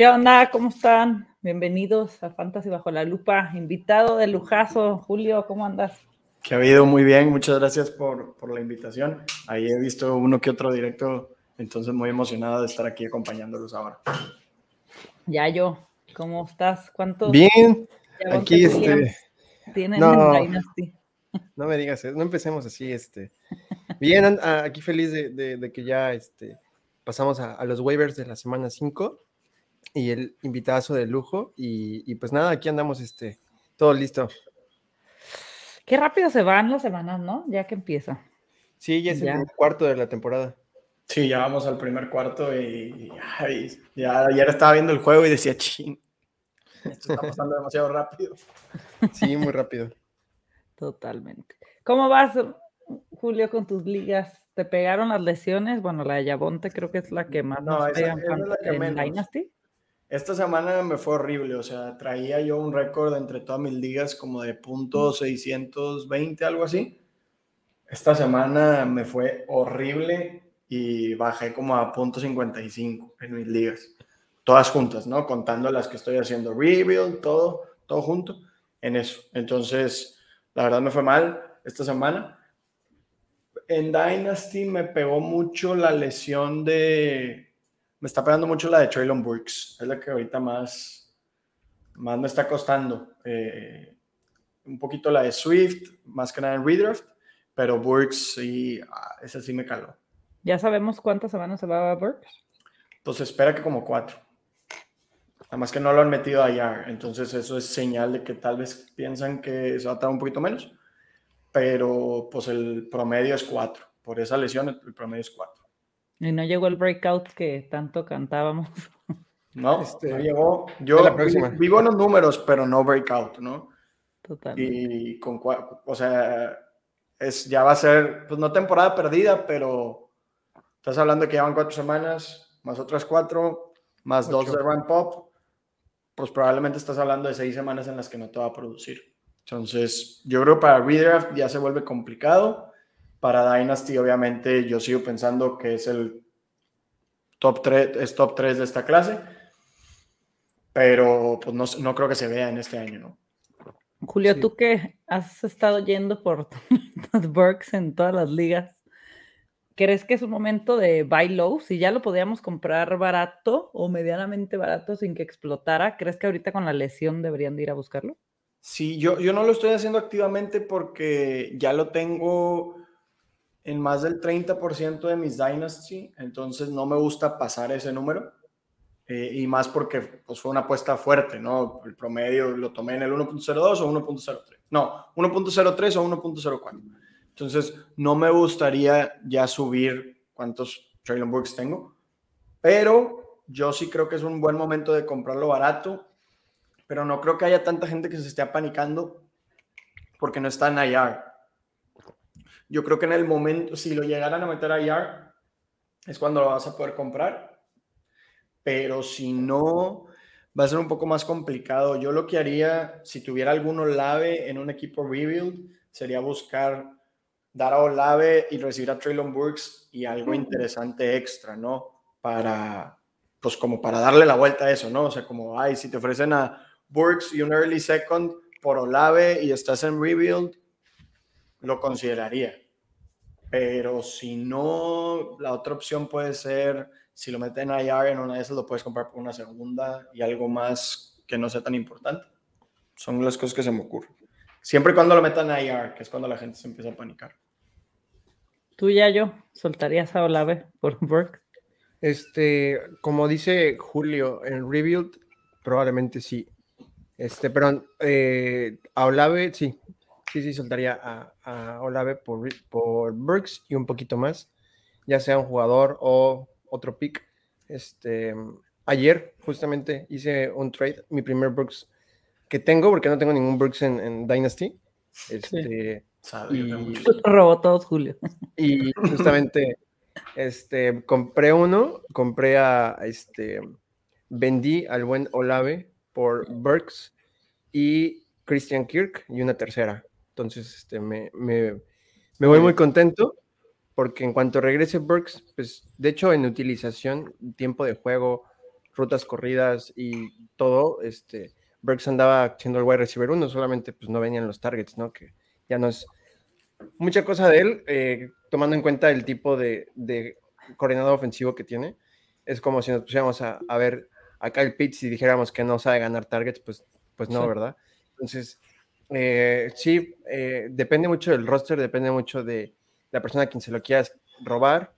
¿Qué onda? ¿Cómo están? Bienvenidos a Fantasy Bajo la Lupa. Invitado de lujazo, Julio, ¿cómo andas? Que ha habido muy bien, muchas gracias por, por, la invitación. Ahí he visto uno que otro directo, entonces muy emocionado de estar aquí acompañándolos ahora. Ya yo, ¿cómo estás? ¿Cuántos? Bien, aquí este... Tienen no, Dynasty? No me digas, no empecemos así, este. Bien, aquí feliz de, de, que ya este, pasamos a, a, los waivers de la semana 5 y el invitado de lujo. Y, y, pues nada, aquí andamos, este, todo listo. Qué rápido se van las semanas, ¿no? Ya que empieza. Sí, ya es el cuarto de la temporada. Sí, ya vamos al primer cuarto y, ya ayer estaba viendo el juego y decía, ching, esto está pasando demasiado rápido. Sí, muy rápido. Totalmente. ¿Cómo vas, Julio, con tus ligas? ¿Te pegaron las lesiones? Bueno, la de Yabonte creo que es la que más no, nos esa, es la que en Dynasty. Esta semana me fue horrible, o sea, traía yo un récord entre todas mis ligas como de punto 620, algo así. Esta semana me fue horrible y bajé como a punto 55 en mis ligas. Todas juntas, ¿no? Contando las que estoy haciendo rebuild, todo, todo junto en eso. Entonces, la verdad me fue mal esta semana. En Dynasty me pegó mucho la lesión de me está pegando mucho la de Traylon Burks. Es la que ahorita más, más me está costando. Eh, un poquito la de Swift, más que nada en Redraft, pero Burks sí, ah, esa sí me caló. ¿Ya sabemos cuántas semanas se va a Burks? Pues espera que como cuatro. Nada más que no lo han metido allá. Entonces eso es señal de que tal vez piensan que se va a estar un poquito menos. Pero pues el promedio es cuatro. Por esa lesión el promedio es cuatro. Y no llegó el breakout que tanto cantábamos. No, este, no llegó. Yo vivo en los números, pero no breakout, ¿no? Total. Y con, o sea, es, ya va a ser, pues no temporada perdida, pero estás hablando que llevan cuatro semanas, más otras cuatro, más dos de ramp up, pues probablemente estás hablando de seis semanas en las que no te va a producir. Entonces, yo creo que para redraft ya se vuelve complicado para Dynasty, obviamente, yo sigo pensando que es el top 3, es top 3 de esta clase, pero pues no, no creo que se vea en este año, ¿no? Julio, tú que has estado yendo por los Burks en todas las ligas, ¿crees que es un momento de buy low? Si ya lo podíamos comprar barato o medianamente barato sin que explotara, ¿crees que ahorita con la lesión deberían de ir a buscarlo? Sí, yo, yo no lo estoy haciendo activamente porque ya lo tengo en más del 30% de mis Dynasty, entonces no me gusta pasar ese número. Eh, y más porque pues, fue una apuesta fuerte, ¿no? El promedio lo tomé en el 1.02 o 1.03. No, 1.03 o 1.04. Entonces, no me gustaría ya subir cuántos Traylon Books tengo, pero yo sí creo que es un buen momento de comprarlo barato, pero no creo que haya tanta gente que se esté apanicando porque no está en IR. Yo creo que en el momento, si lo llegaran a meter a IR, es cuando lo vas a poder comprar. Pero si no, va a ser un poco más complicado. Yo lo que haría, si tuviera alguno Olave en un equipo rebuild, sería buscar dar a Olave y recibir a Traylon Burks y algo interesante extra, ¿no? Para, pues como para darle la vuelta a eso, ¿no? O sea, como, ay, si te ofrecen a Burks y un early second por Olave y estás en rebuild, lo consideraría. Pero si no, la otra opción puede ser, si lo meten a IR en una de esas, lo puedes comprar por una segunda y algo más que no sea tan importante. Son las cosas que se me ocurren. Siempre y cuando lo metan a IR, que es cuando la gente se empieza a panicar. Tú ya yo, ¿soltarías a Olave por Burke? Este, como dice Julio, en Rebuild probablemente sí. Este, pero eh, a Olave sí, sí, sí, soltaría a, Olave por, por Burks y un poquito más, ya sea un jugador o otro pick. Este, ayer justamente hice un trade, mi primer Burks que tengo, porque no tengo ningún Burks en, Dynasty. Este, y, robó todos, Julio. Y justamente este, compré uno, compré a este, vendí al buen Olave por Burks y Christian Kirk y una tercera. Entonces, este, me, me, me voy muy contento porque en cuanto regrese Burks, pues de hecho en utilización, tiempo de juego, rutas corridas y todo, este, Burks andaba siendo el wide receiver uno, solamente pues no venían los targets, ¿no? Que ya no es mucha cosa de él, eh, tomando en cuenta el tipo de, de, coordinador ofensivo que tiene. Es como si nos pusiéramos a, a ver a Kyle Pitts y dijéramos que no sabe ganar targets, pues, pues no, ¿verdad? Entonces, eh, sí, eh, depende mucho del roster, depende mucho de la persona a quien se lo quieras robar,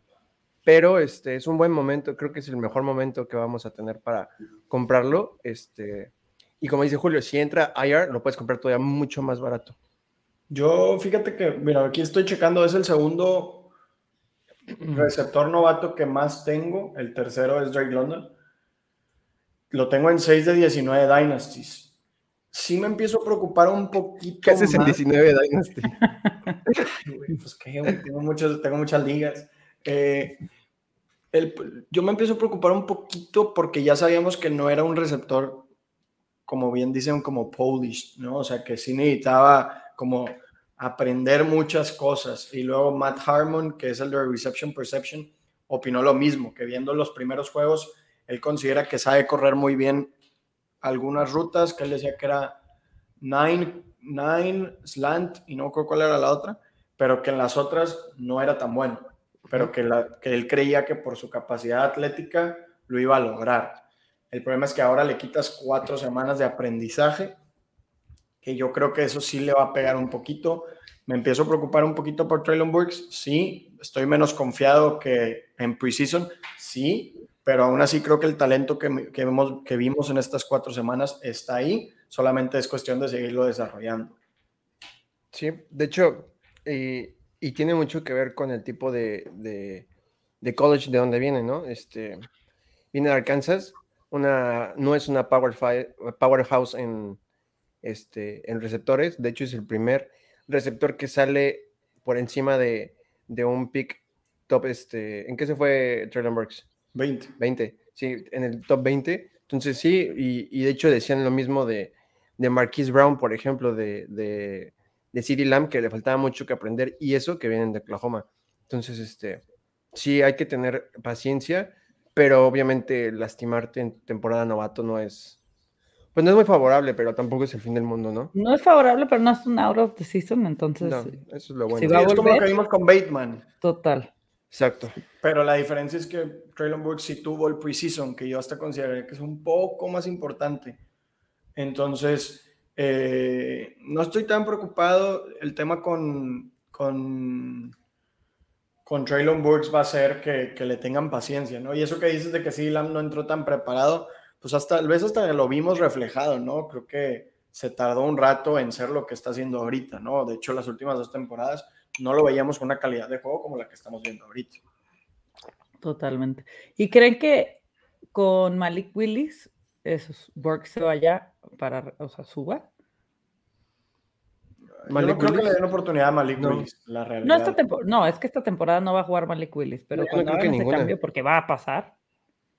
pero este es un buen momento, creo que es el mejor momento que vamos a tener para comprarlo. Este, y como dice Julio, si entra IR, lo puedes comprar todavía mucho más barato. Yo, fíjate que, mira, aquí estoy checando, es el segundo receptor novato que más tengo. El tercero es Drake London. Lo tengo en 6 de 19 Dynasties. Sí me empiezo a preocupar un poquito. ¿Qué haces en 19 Dynasty? pues que tengo, muchos, tengo muchas ligas. Eh, el, yo me empiezo a preocupar un poquito porque ya sabíamos que no era un receptor, como bien dicen, como Polish, ¿no? O sea, que sí necesitaba como aprender muchas cosas. Y luego Matt Harmon, que es el de Reception Perception, opinó lo mismo, que viendo los primeros juegos, él considera que sabe correr muy bien algunas rutas, que él decía que era nine, nine slant, y no recuerdo cuál era la otra, pero que en las otras no era tan bueno, pero que, la, que él creía que por su capacidad atlética lo iba a lograr. El problema es que ahora le quitas cuatro semanas de aprendizaje que yo creo que eso sí le va a pegar un poquito. Me empiezo a preocupar un poquito por Traylon Burks, sí, estoy menos confiado que en preseason, sí, pero aún así creo que el talento que, que, vemos, que vimos en estas cuatro semanas está ahí, solamente es cuestión de seguirlo desarrollando. Sí, de hecho, y, y tiene mucho que ver con el tipo de, de, de, college de donde viene, ¿no? Este, viene de Arkansas, una, no es una power powerhouse en, este, en receptores. De hecho, es el primer receptor que sale por encima de, un pick top. Este, ¿En qué se fue Traylon Burks? 20. 20, sí, en el top 20. Entonces, sí, y, de hecho decían lo mismo de, de Marquise Brown, por ejemplo, de, de, de CD Lamb, que le faltaba mucho que aprender, y eso que vienen de Oklahoma. Entonces, este, sí, hay que tener paciencia, pero obviamente lastimarte en temporada novato no es, pues no es muy favorable, pero tampoco es el fin del mundo, ¿no? No es favorable, pero no es un out of the season, entonces. No, eso es lo bueno. Si va a volver, es como lo que vimos con Bateman. Total. Exacto. Pero la diferencia es que Traylon Burks sí tuvo el preseason, que yo hasta consideraría que es un poco más importante. Entonces, eh, no estoy tan preocupado. El tema con, con, con Traylon Burks va a ser que, que, le tengan paciencia, ¿no? Y eso que dices de que sí, Lam no entró tan preparado, pues hasta, tal vez hasta lo vimos reflejado, ¿no? Creo que se tardó un rato en ser lo que está haciendo ahorita, ¿no? De hecho, las últimas dos temporadas no lo veíamos con una calidad de juego como la que estamos viendo ahorita. Totalmente. ¿Y creen que con Malik Willis, esos Burke se vaya para, o sea, suba? Malik no creo que le den oportunidad a Malik Willis, la realidad. No, no, es que esta temporada no va a jugar Malik Willis, pero cuando hagan ese cambio, porque va a pasar,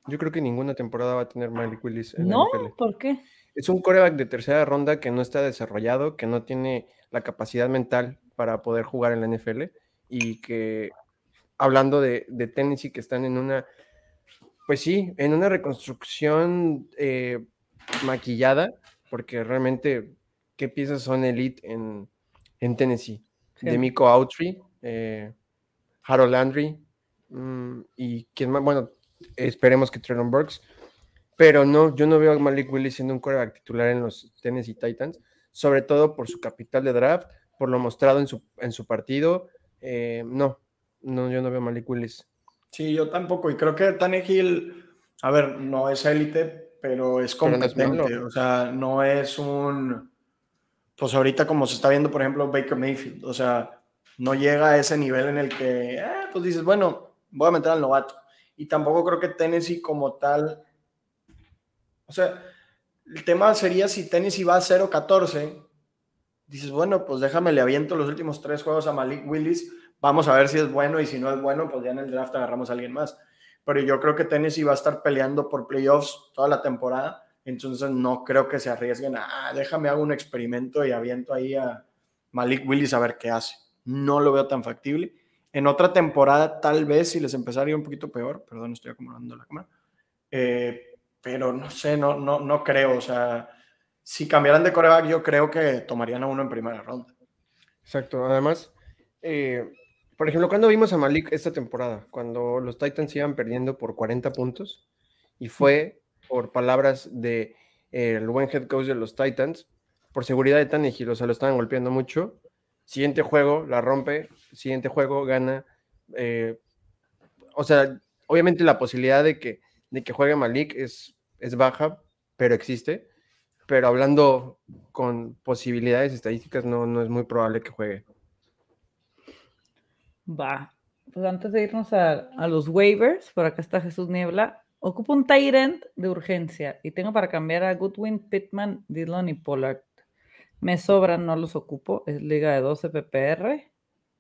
yo creo que ninguna temporada va a tener Malik Willis en ¿No? NFL. ¿Por qué? Es un coreback de tercera ronda que no está desarrollado, que no tiene la capacidad mental para poder jugar en la NFL y que, hablando de, de Tennessee, que están en una, pues sí, en una reconstrucción eh, maquillada, porque realmente, ¿qué piezas son elite en, en Tennessee? Sí. Demico Autry, eh, Harold Landry, mmm, y quién más, bueno, esperemos que Traylon Burks, pero no, yo no veo a Malik Willis siendo un quarterback titular en los Tennessee Titans, sobre todo por su capital de draft, por lo mostrado en su, en su partido. Eh, no, no, yo no veo a Malik Willis. Sí, yo tampoco, y creo que Tannehill, a ver, no es élite, pero es competente, pero no o sea, no es un, pues ahorita como se está viendo, por ejemplo, Baker Mayfield, o sea, no llega a ese nivel en el que, eh, pues dices, bueno, voy a meter al novato y tampoco creo que Tennessee como tal, o sea, el tema sería si Tennessee va a 0-14, dices, bueno, pues déjame, le aviento los últimos tres juegos a Malik Willis, vamos a ver si es bueno y si no es bueno, pues ya en el draft agarramos a alguien más. Pero yo creo que Tennessee va a estar peleando por playoffs toda la temporada, entonces no creo que se arriesguen a, ah, déjame hago un experimento y aviento ahí a Malik Willis a ver qué hace. No lo veo tan factible. En otra temporada, tal vez, si les empezara a ir un poquito peor, perdón, estoy acomodando la cámara, eh, pero no sé, no, no, no creo. O sea, si cambiaran de coreback, yo creo que tomarían a uno en primera ronda. Exacto. Además, eh, por ejemplo, cuando vimos a Malik esta temporada, cuando los Titans iban perdiendo por 40 puntos, y fue por palabras de eh, el buen head coach de los Titans, por seguridad de Tannehill, o sea, lo estaban golpeando mucho. Siguiente juego, la rompe, siguiente juego, gana. Eh, o sea, obviamente la posibilidad de que, de que juegue Malik es, es baja, pero existe. Pero hablando con posibilidades estadísticas, no, no es muy probable que juegue. Va. Pues antes de irnos a, a los waivers, por acá está Jesús Niebla. Ocupo un Tyrant de urgencia y tengo para cambiar a Goodwin, Pittman, Dillon y Pollard. Me sobran, no los ocupo. Es liga de 12 PPR.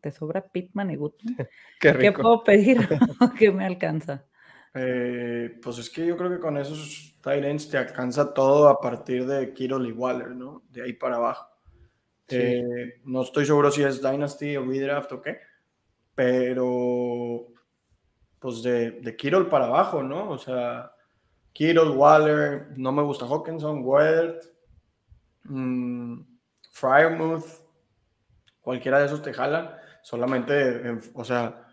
¿Te sobra Pittman y Goodwin? Qué, ¿Qué puedo pedir? ¿Qué me alcanza? Eh, pues es que yo creo que con esos Tyrants te alcanza todo a partir de Kittle y Waller, ¿no? De ahí para abajo. Eh, no estoy seguro si es Dynasty o Redraft o qué, pero pues de, de para abajo, ¿no? O sea, Kittle, Waller, no me gusta Hawkinson, Ward, mmm, Fryermuth, cualquiera de esos te jala, solamente, o sea,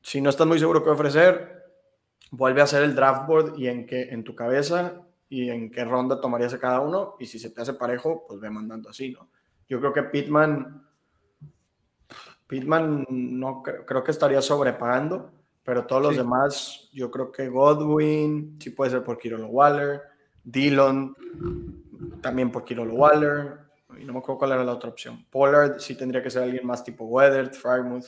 si no estás muy seguro qué ofrecer, vuelve a hacer el draft board y en qué, en tu cabeza y en qué ronda tomarías a cada uno, y si se te hace parejo, pues ve mandando así, ¿no? Yo creo que Pittman, Pittman no creo que estaría sobrepagando pero todos los demás, yo creo que Godwin, sí puede ser por Kirolo Waller, Dillon, también por Kirolo Waller, y no me acuerdo cuál era la otra opción. Pollard sí tendría que ser alguien más tipo Weathered, Frymouth.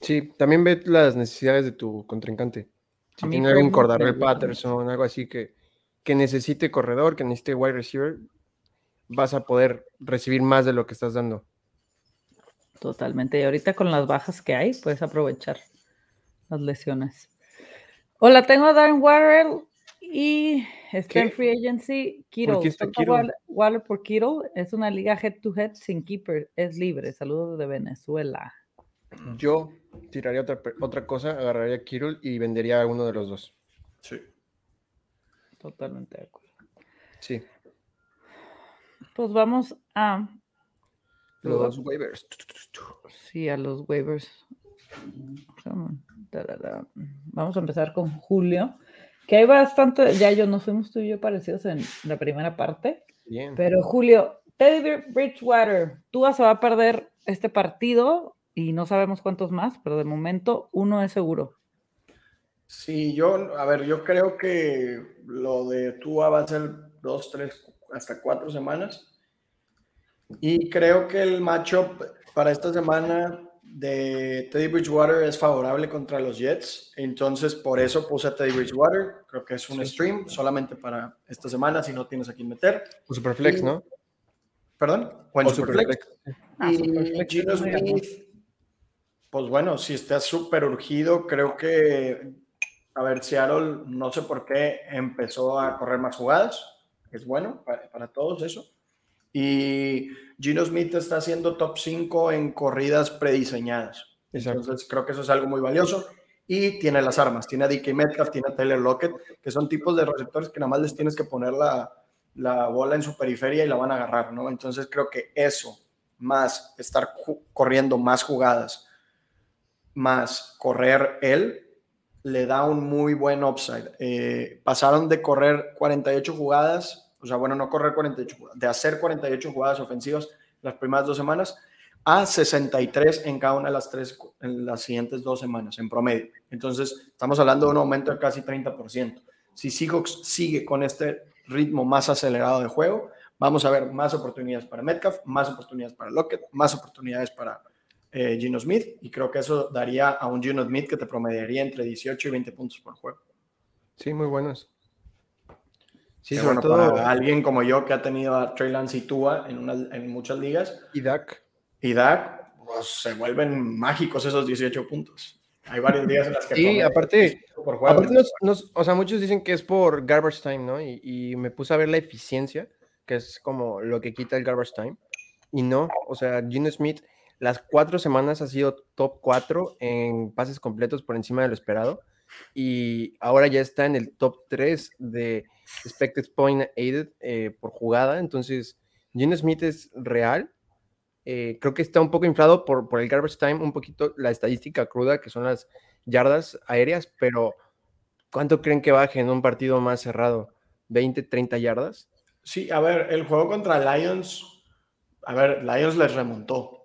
Sí, también ve las necesidades de tu contrincante. Si tiene algún Cordarrelle Patterson, algo así que, que necesite corredor, que necesite wide receiver, vas a poder recibir más de lo que estás dando. Totalmente. Y ahorita con las bajas que hay, puedes aprovechar las lesiones. Hola, tengo a Darren Warrell y está en Free Agency. Kiro. Waller, por Kiro. Es una liga head to head sin keeper. Es libre. Saludos de Venezuela. Yo tiraría otra, otra cosa, agarraría a Kiro y vendería a uno de los dos. Sí. Totalmente de acuerdo. Sí. Pues vamos a los waivers. Sí, a los waivers. Vamos a empezar con Julio, que hay bastante, ya yo nos fuimos tú y yo parecidos en la primera parte. Bien. Pero Julio, Teddy Bridgewater, tú vas a perder este partido y no sabemos cuántos más, pero de momento uno es seguro. Sí, yo, a ver, yo creo que lo de Tua va a ser dos, tres, hasta cuatro semanas. Y creo que el matchup para esta semana de Teddy Bridgewater es favorable contra los Jets. Entonces, por eso puse a Teddy Bridgewater. Creo que es un stream solamente para esta semana si no tienes a quién meter. O Superflex, ¿no? ¿Perdón? O, Superflex. Ah, y Gino Smith, pues bueno, si está súper urgido, creo que, a ver, Seattle, no sé por qué empezó a correr más jugadas. Es bueno para, para todos eso. Y Gino Smith está haciendo top 5 en corridas prediseñadas. Entonces creo que eso es algo muy valioso. Y tiene las armas. Tiene a DK Metcalf, tiene a Taylor Lockett, que son tipos de receptores que nada más les tienes que poner la, la bola en su periferia y la van a agarrar, ¿no? Entonces creo que eso, más estar corriendo más jugadas, más correr él, le da un muy buen upside. Eh, pasaron de correr 48 jugadas o sea, bueno, no correr 48 jugadas, de hacer 48 jugadas ofensivas las primeras dos semanas a 63 en cada una de las tres, en las siguientes dos semanas, en promedio. Entonces, estamos hablando de un aumento de casi 30%. Si Seahawks sigue con este ritmo más acelerado de juego, vamos a ver más oportunidades para Metcalf, más oportunidades para Lockett, más oportunidades para eh, Gino Smith, y creo que eso daría a un Gino Smith que te promediaría entre 18 y 20 puntos por juego. Sí, muy buenos. Sí, sobre todo para alguien como yo que ha tenido a Trey Lance y Tua en, en muchas ligas. Y Dak. Y Dak, pues, se vuelven mágicos esos 18 puntos. Hay varios días en las que... Sí, aparte, aparte nos, o sea, muchos dicen que es por garbage time, ¿no? Y, y, me puse a ver la eficiencia, que es como lo que quita el garbage time. Y no, o sea, Gino Smith las cuatro semanas ha sido top 4 en pases completos por encima de lo esperado. y ahora ya está en el top 3 de expected point aided eh, por jugada. Entonces, Gene Smith es real. Eh, creo que está un poco inflado por, por el garbage time, un poquito la estadística cruda, que son las yardas aéreas, pero ¿cuánto creen que baje en un partido más cerrado? ¿20, 30 yardas? Sí, a ver, el juego contra Lions, a ver, Lions les remontó.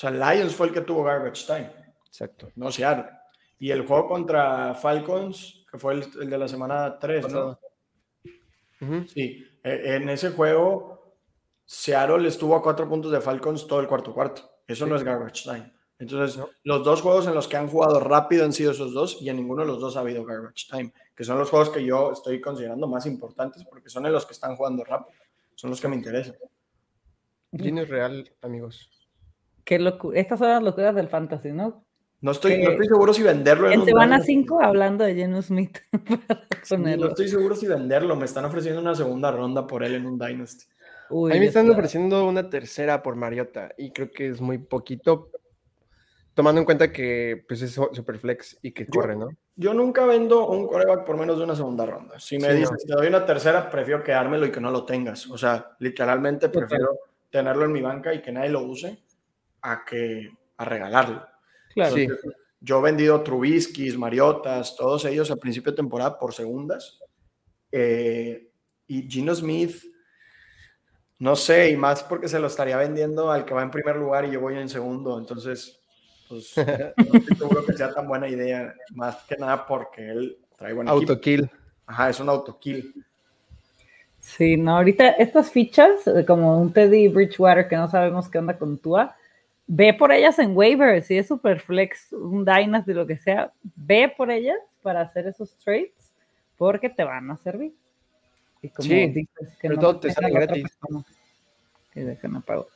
O sea, Lions fue el que tuvo garbage time. Exacto. No Seattle. Y el juego contra Falcons, que fue el, de la semana 3, ¿no? Sí, e, en ese juego, Seattle estuvo a cuatro puntos de Falcons todo el cuarto cuarto. Eso no es garbage time. Entonces, los dos juegos en los que han jugado rápido han sido esos dos y en ninguno de los dos ha habido garbage time, que son los juegos que yo estoy considerando más importantes porque son en los que están jugando rápido. Son los que me interesan. Gino es real, amigos. Qué Estas son las locuras del fantasy, ¿no? No estoy, no estoy seguro si venderlo. En, semana 5 hablando de Geno Smith. no estoy seguro si venderlo. Me están ofreciendo una segunda ronda por él en un Dynasty. a mí me están ofreciendo una tercera por Mariota y creo que es muy poquito, tomando en cuenta que pues, es Superflex y que corre, ¿no? Yo nunca vendo un coreback por menos de una segunda ronda. Si me dices, te doy una tercera, prefiero quedármelo y que no lo tengas. O sea, literalmente prefiero tenerlo en mi banca y que nadie lo use a que a regalarlo. Claro. Yo he vendido Trubisky's, Mariotas, todos ellos al principio de temporada por segundas. Eh, y Gino Smith, no sé, y más porque se lo estaría vendiendo al que va en primer lugar y yo voy en segundo. Entonces, pues no estoy seguro que sea tan buena idea, más que nada porque él trae buen Autokill. Ajá, es un autokill. Sí, no, ahorita estas fichas, como un Teddy Bridgewater que no sabemos qué onda con Tua, ve por ellas en waivers, si es super flex, un Dynasty, lo que sea, ve por ellas para hacer esos trades porque te van a servir. Y como sí, dices, que no te sale gratis. Que déjame pago.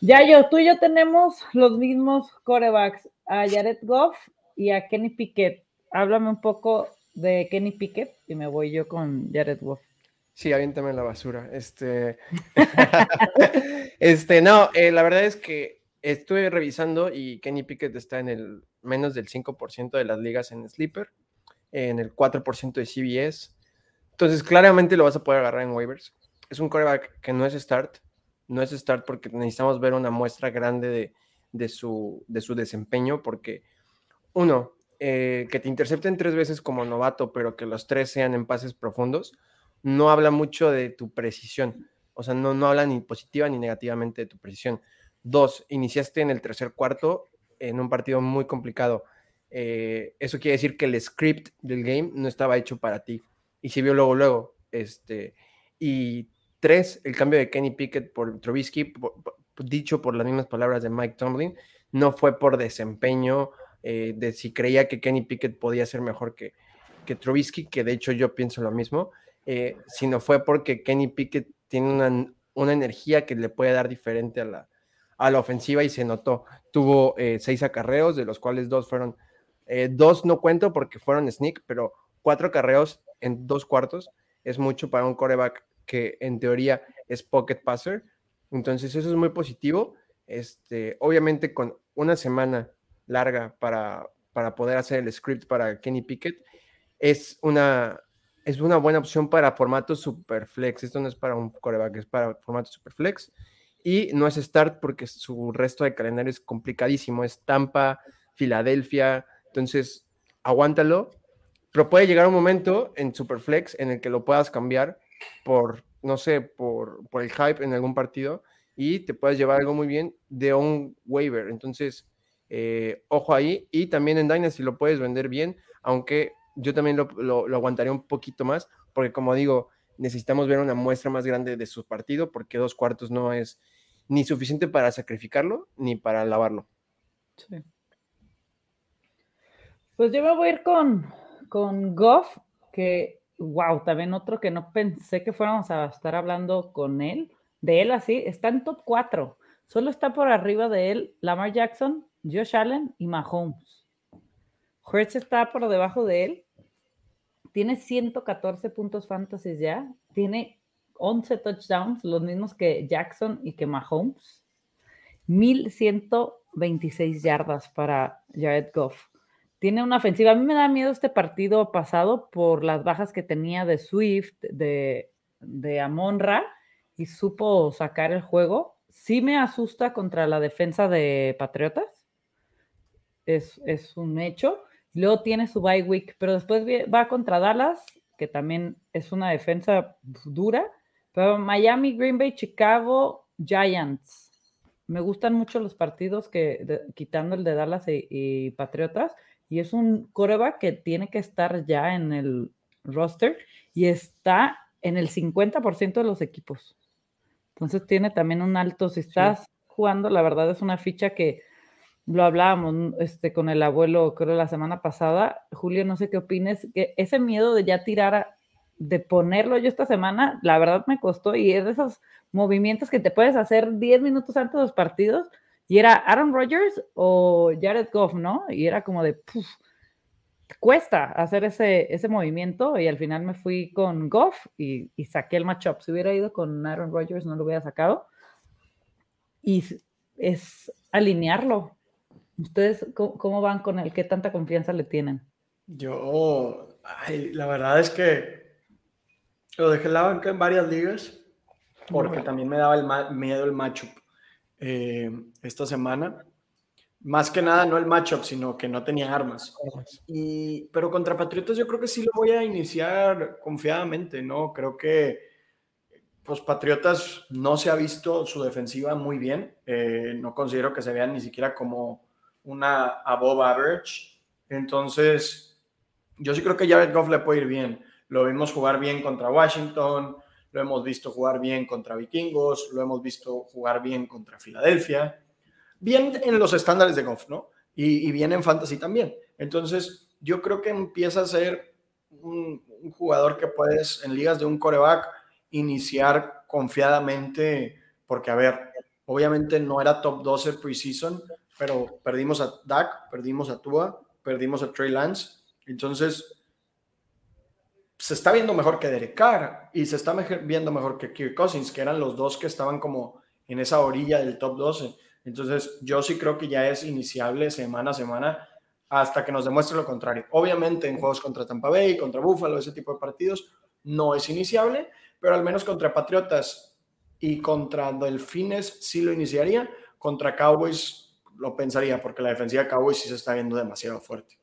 Ya yo, tú y yo tenemos los mismos corebacks, a Jared Goff y a Kenny Pickett. Háblame un poco de Kenny Pickett y me voy yo con Jared Goff. Sí, aviéntame la basura. Este, este no, eh, la verdad es que estuve revisando y Kenny Pickett está en el menos del 5% de las ligas en Sleeper, en el 4% de CBS. Entonces, claramente lo vas a poder agarrar en waivers. Es un coreback que no es start, no es start porque necesitamos ver una muestra grande de, su, de su desempeño, porque uno, eh, que te intercepten tres veces como novato, pero que los tres sean en pases profundos, no habla mucho de tu precisión. O sea, no, no habla ni positiva ni negativamente de tu precisión. Dos, iniciaste en el tercer cuarto en un partido muy complicado. Eh, eso quiere decir que el script del game no estaba hecho para ti. Y se vio luego, luego. Este, y Tres, el cambio de Kenny Pickett por Trubisky, dicho por las mismas palabras de Mike Tomlin, no fue por desempeño, eh, de si creía que Kenny Pickett podía ser mejor que, que Trubisky, que de hecho yo pienso lo mismo, eh, sino fue porque Kenny Pickett tiene una, una, energía que le puede dar diferente a la, a la ofensiva y se notó. Tuvo eh, seis acarreos, de los cuales dos fueron, dos no cuento porque fueron sneak, pero cuatro acarreos en dos cuartos es mucho para un coreback que en teoría es pocket passer. Entonces eso es muy positivo. Este, obviamente con una semana larga para, para poder hacer el script para Kenny Pickett, es una, es una buena opción para formato superflex. Esto no es para un coreback, es para formato superflex. Y no es start porque su resto de calendario es complicadísimo. Es Tampa, Filadelfia. Entonces, aguántalo. Pero puede llegar un momento en superflex en el que lo puedas cambiar por, no sé, por, por el hype en algún partido y te puedes llevar algo muy bien de un waiver. Entonces, eh, ojo ahí. Y también en Dynasty lo puedes vender bien, aunque yo también lo, lo, aguantaría un poquito más, porque como digo, necesitamos ver una muestra más grande de su partido, porque dos cuartos no es ni suficiente para sacrificarlo ni para lavarlo. Sí. Pues yo me voy a ir con, con Goff, que wow, también otro que no pensé que fuéramos a estar hablando con él, de él así, está en top 4. Solo está por arriba de él Lamar Jackson, Josh Allen y Mahomes. Hurts está por debajo de él. Tiene 114 puntos fantasy ya. Tiene 11 touchdowns, los mismos que Jackson y que Mahomes. 1126 yardas para Jared Goff tiene una ofensiva. A mí me da miedo este partido pasado por las bajas que tenía de Swift, de, de Amonra, y supo sacar el juego. Sí me asusta contra la defensa de Patriotas. Es, es un hecho. Luego tiene su bye week, pero después va contra Dallas, que también es una defensa dura. Pero Miami, Green Bay, Chicago, Giants. Me gustan mucho los partidos que, quitando el de Dallas y, Patriotas, y es un coreback que tiene que estar ya en el roster y está en el 50% de los equipos. Entonces tiene también un alto, si estás jugando, la verdad es una ficha que lo hablábamos este, con el abuelo, creo, la semana pasada. Julio, no sé qué opines, que ese miedo de ya tirar, de ponerlo yo esta semana, la verdad me costó y es de esos movimientos que te puedes hacer 10 minutos antes de los partidos y era Aaron Rodgers o Jared Goff, ¿no? Y era como de, puf, cuesta hacer ese, ese movimiento y al final me fui con Goff y, y saqué el matchup. Si hubiera ido con Aaron Rodgers no lo hubiera sacado. Y es alinearlo, ¿Ustedes cómo, van con él? ¿Qué tanta confianza le tienen? Yo, la verdad es que lo dejé en la banca en varias ligas porque también me daba el miedo el matchup eh, esta semana. Más que nada, no el matchup, sino que no tenía armas. Y, pero contra Patriotas yo creo que sí lo voy a iniciar confiadamente, ¿no? Creo que pues Patriotas no se ha visto su defensiva muy bien. Eh, no considero que se vean ni siquiera como una above average. Entonces, yo sí creo que Jared Goff le puede ir bien. Lo vimos jugar bien contra Washington, lo hemos visto jugar bien contra Vikingos, lo hemos visto jugar bien contra Filadelfia. Bien en los estándares de Goff, ¿no? Y, bien en fantasy también. Entonces, yo creo que empieza a ser un, jugador que puedes en ligas de un coreback iniciar confiadamente, porque a ver, obviamente no era top 12 preseason, pero perdimos a Dak, perdimos a Tua, perdimos a Trey Lance. Entonces, se está viendo mejor que Derek Carr y se está viendo mejor que Kirk Cousins, que eran los dos que estaban como en esa orilla del top 12. Entonces, yo sí creo que ya es iniciable semana a semana hasta que nos demuestre lo contrario. Obviamente, en juegos contra Tampa Bay, contra Buffalo, ese tipo de partidos, no es iniciable, pero al menos contra Patriotas y contra Delfines sí lo iniciaría. Contra Cowboys lo pensaría, porque la defensiva de Cowboys sí se está viendo demasiado fuerte.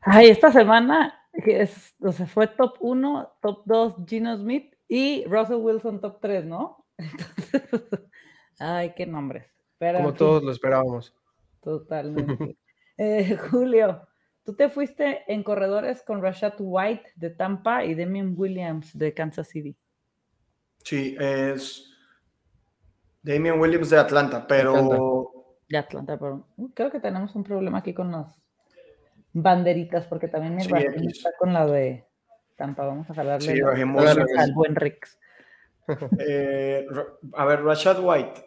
Ay, esta semana es, o sea, fue top 1, top 2 Gino Smith y Russell Wilson top 3, ¿no? ay, qué nombres. Como todos lo esperábamos. Totalmente. Eh, Julio, tú te fuiste en corredores con Rashad White de Tampa y Demian Williams de Kansas City. Sí, es Damian Williams de Atlanta, pero... De Atlanta, pero uh, creo que tenemos un problema aquí con las banderitas, porque también mi sí, está con la de Tampa. Vamos a jalarle sí, al buen Rix. Eh, a ver, Rashad White.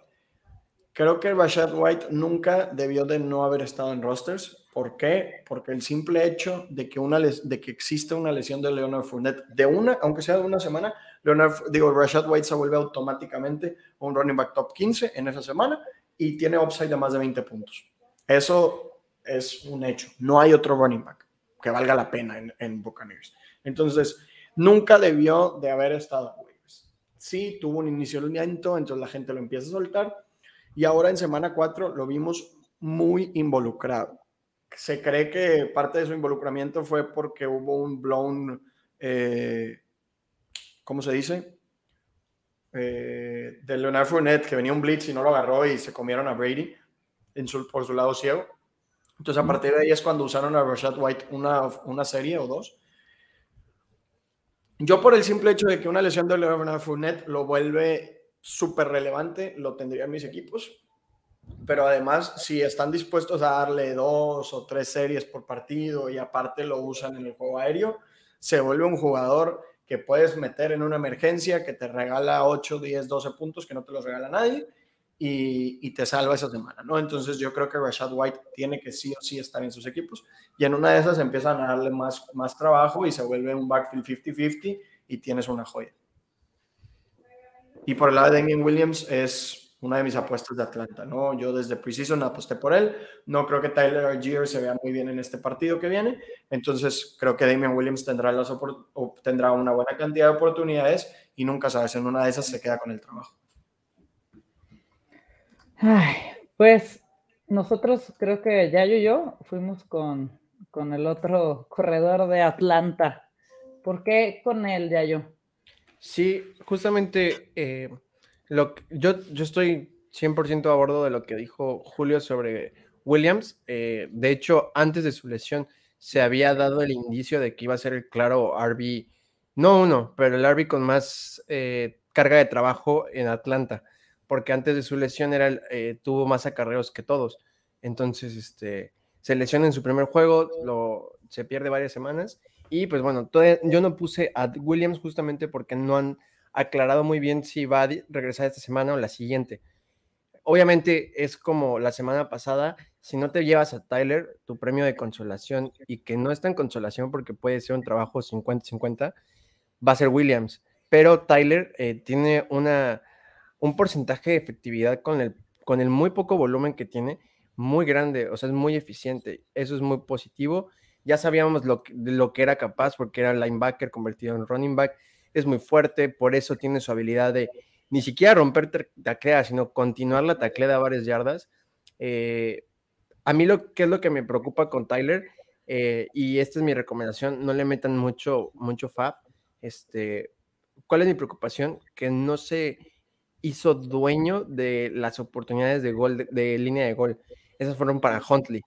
Creo que Rashad White nunca debió de no haber estado en rosters. ¿Por qué? Porque el simple hecho de que, una de que existe una lesión de Leonard Fournette, de una, aunque sea de una semana, Leonard, digo, Rashad White se vuelve automáticamente un running back top 15 en esa semana y tiene upside de más de 20 puntos. Eso es un hecho. No hay otro running back que valga la pena en, en Buccaneers. Entonces, nunca debió de haber estado en. Sí, tuvo un inicio lento, entonces la gente lo empieza a soltar y ahora en semana 4 lo vimos muy involucrado. Se cree que parte de su involucramiento fue porque hubo un blown eh, ¿cómo se dice? Eh, de Leonard Fournette, que venía un blitz y no lo agarró y se comieron a Brady en su, por su lado ciego. Entonces, a partir de ahí es cuando usaron a Rashad White una, una serie o dos. Yo, por el simple hecho de que una lesión de Leonard Fournette lo vuelve súper relevante, lo tendría en mis equipos. Pero además, si están dispuestos a darle dos o tres series por partido y aparte lo usan en el juego aéreo, se vuelve un jugador que puedes meter en una emergencia, que te regala 8, 10, 12 puntos que no te los regala nadie y, te salva esa semana, ¿no? Entonces yo creo que Rashad White tiene que sí o sí estar en sus equipos y en una de esas empiezan a darle más, más trabajo y se vuelve un backfield 50-50 y tienes una joya. Y por el lado de Damien Williams es una de mis apuestas de Atlanta, ¿no? Yo desde Precision aposté por él. No creo que Tyler Algier se vea muy bien en este partido que viene. Entonces, creo que Damian Williams tendrá, las tendrá una buena cantidad de oportunidades y nunca sabes, en una de esas se queda con el trabajo. Ay, pues nosotros creo que ya yo y yo fuimos con, con el otro corredor de Atlanta. ¿Por qué con él, ya yo? Sí, justamente eh, lo, yo, yo estoy 100% a bordo de lo que dijo Julio sobre Williams. Eh, de hecho, antes de su lesión se había dado el indicio de que iba a ser el claro RB, no uno, pero el RB con más eh, carga de trabajo en Atlanta, porque antes de su lesión era tuvo más acarreos que todos. Entonces, este, se lesiona en su primer juego, lo, se pierde varias semanas y pues bueno, yo no puse a Williams justamente porque no han aclarado muy bien si va a regresar esta semana o la siguiente. Obviamente es como la semana pasada, si no te llevas a Tyler, tu premio de consolación, y que no es tan consolación porque puede ser un trabajo 50-50, va a ser Williams. Pero Tyler eh, tiene una, un porcentaje de efectividad con el, con el muy poco volumen que tiene, muy grande, o sea, es muy eficiente. Eso es muy positivo ya sabíamos lo, de lo que era capaz porque era linebacker convertido en running back, es muy fuerte, por eso tiene su habilidad de ni siquiera romper taclea, sino continuar la taclea a varias yardas. Eh, a mí lo que es lo que me preocupa con Tyler, eh, y esta es mi recomendación, no le metan mucho, mucho fab. Este, ¿Cuál es mi preocupación? Que no se hizo dueño de las oportunidades de gol, de, de línea de gol. Esas fueron para Huntley.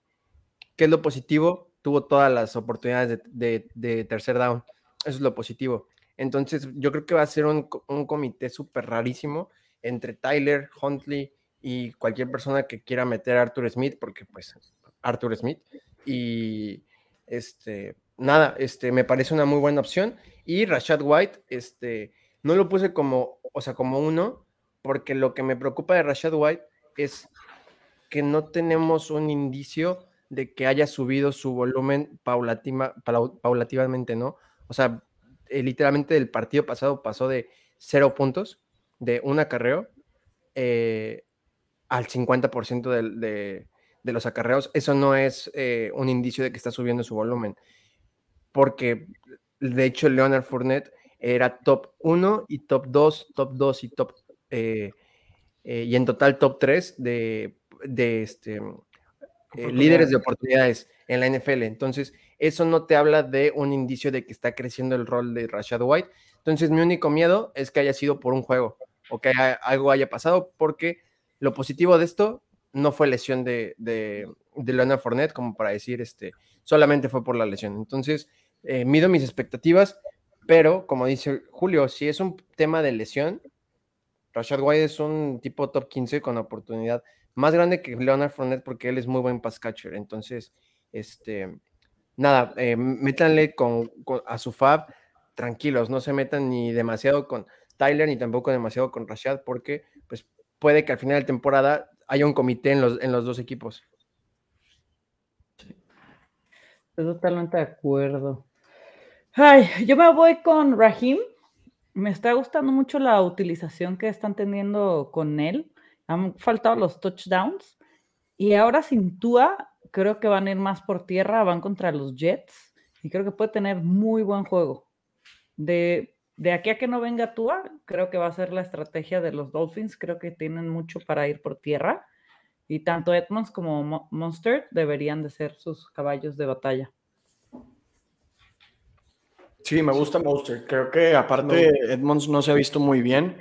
¿Qué es lo positivo? tuvo todas las oportunidades de, tercer down. Eso es lo positivo. Entonces, yo creo que va a ser un, comité súper rarísimo entre Tyler, Huntley y cualquier persona que quiera meter a Arthur Smith, porque pues Arthur Smith. Y este, nada, este, me parece una muy buena opción. Y Rashad White, este, no lo puse como, o sea, como uno, porque lo que me preocupa de Rashad White es que no tenemos un indicio de que haya subido su volumen paulativamente, ¿no? O sea, eh, literalmente el partido pasado pasó de cero puntos, de un acarreo, eh, al 50% de, de, los acarreos. Eso no es eh, un indicio de que está subiendo su volumen, porque de hecho Leonard Fournette era top 1 y top 2, top 2 y top... y en total top 3 de, de este, eh, líderes de oportunidades en la NFL. Entonces, eso no te habla de un indicio de que está creciendo el rol de Rashad White. Entonces, mi único miedo es que haya sido por un juego o que algo haya pasado, porque lo positivo de esto no fue lesión de, de, de Leonard Fournette, como para decir, este, solamente fue por la lesión. Entonces, eh, mido mis expectativas, pero como dice Julio, si es un tema de lesión, Rashad White es un tipo top 15 con oportunidad más grande que Leonard Fournette porque él es muy buen pass catcher. Entonces, este, nada, eh, métanle con, a su fab tranquilos, no se metan ni demasiado con Tyler ni tampoco demasiado con Rashad porque pues puede que al final de temporada haya un comité en los, en los dos equipos. Estoy totalmente de acuerdo. Ay, yo me voy con Rahim. Me está gustando mucho la utilización que están teniendo con él. Han faltado los touchdowns. Y ahora sin Tua, creo que van a ir más por tierra, van contra los Jets. Y creo que puede tener muy buen juego. De, de aquí a que no venga Tua, creo que va a ser la estrategia de los Dolphins. Creo que tienen mucho para ir por tierra. Y tanto Edmonds como Monster deberían de ser sus caballos de batalla. Sí, me gusta Monster. Creo que aparte Edmonds no se ha visto muy bien.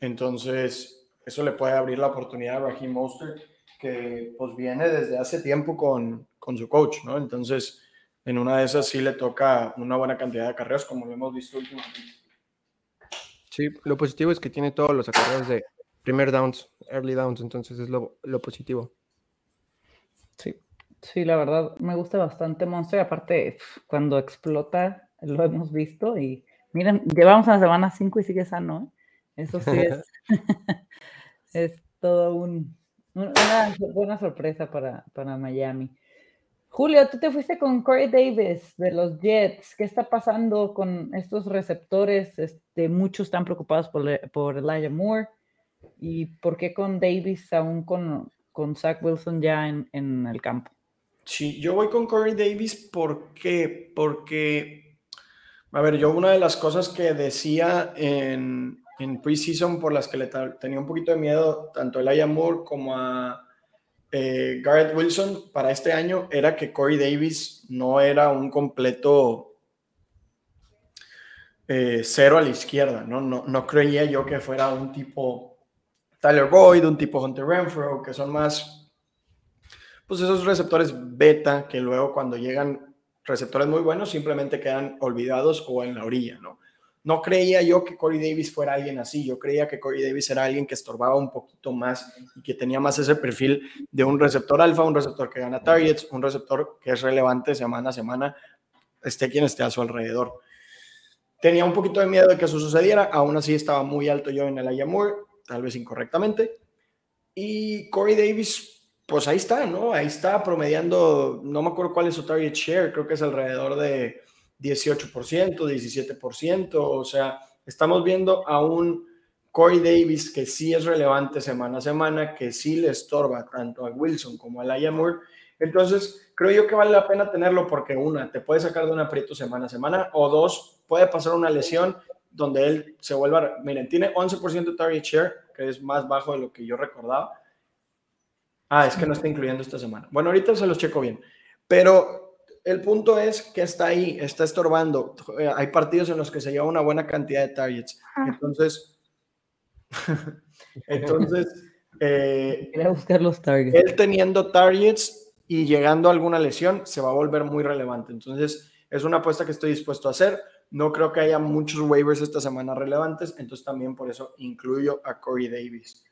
Entonces, eso le puede abrir la oportunidad a Raheem Mostert, que pues viene desde hace tiempo con, con, su coach, ¿no? Entonces, en una de esas sí le toca una buena cantidad de acarreos, como lo hemos visto últimamente. Sí, lo positivo es que tiene todos los acarreos de primer downs, early downs, entonces es lo, lo positivo. Sí. Sí, la verdad me gusta bastante Monster. Aparte, cuando explota, lo hemos visto. Y miren, llevamos a la semana 5 y sigue sano. ¿eh? Eso sí es. es todo un, una buena sorpresa para, para Miami. Julio, tú te fuiste con Corey Davis de los Jets. ¿Qué está pasando con estos receptores? Este, muchos están preocupados por, por Elijah Moore. ¿Y por qué con Davis aún con, con Zach Wilson ya en, en el campo? Sí, yo voy con Corey Davis. ¿Por qué? Porque, a ver, yo una de las cosas que decía en, en preseason por las que le tenía un poquito de miedo tanto a Elijah Moore como a eh, Garrett Wilson para este año era que Corey Davis no era un completo eh, cero a la izquierda, ¿no? ¿no? No creía yo que fuera un tipo Tyler Boyd, un tipo Hunter Renfro, que son más, pues esos receptores beta que luego cuando llegan receptores muy buenos simplemente quedan olvidados o en la orilla, ¿no? No creía yo que Corey Davis fuera alguien así. Yo creía que Corey Davis era alguien que estorbaba un poquito más y que tenía más ese perfil de un receptor alfa, un receptor que gana targets, un receptor que es relevante semana a semana, esté quien esté a su alrededor. Tenía un poquito de miedo de que eso sucediera. Aún así estaba muy alto yo en el Moore, tal vez incorrectamente. Y Corey Davis, pues ahí está, ¿no? Ahí está promediando, no me acuerdo cuál es su target share, creo que es alrededor de 18%, 17%, o sea, estamos viendo a un Corey Davis que sí es relevante semana a semana, que sí le estorba tanto a Wilson como a Laia Moore. Entonces, creo yo que vale la pena tenerlo porque una, te puede sacar de un aprieto semana a semana, o dos, puede pasar una lesión donde él se vuelva, miren, tiene 11% target share, que es más bajo de lo que yo recordaba. Ah, es que no está incluyendo esta semana. Bueno, ahorita se los checo bien, pero el punto es que está ahí, está estorbando. Eh, hay partidos en los que se lleva una buena cantidad de targets. Ah. Entonces, entonces, eh, buscar los targets. Él teniendo targets y llegando a alguna lesión, se va a volver muy relevante. Entonces, es una apuesta que estoy dispuesto a hacer. No creo que haya muchos waivers esta semana relevantes, entonces también por eso incluyo a Corey Davis.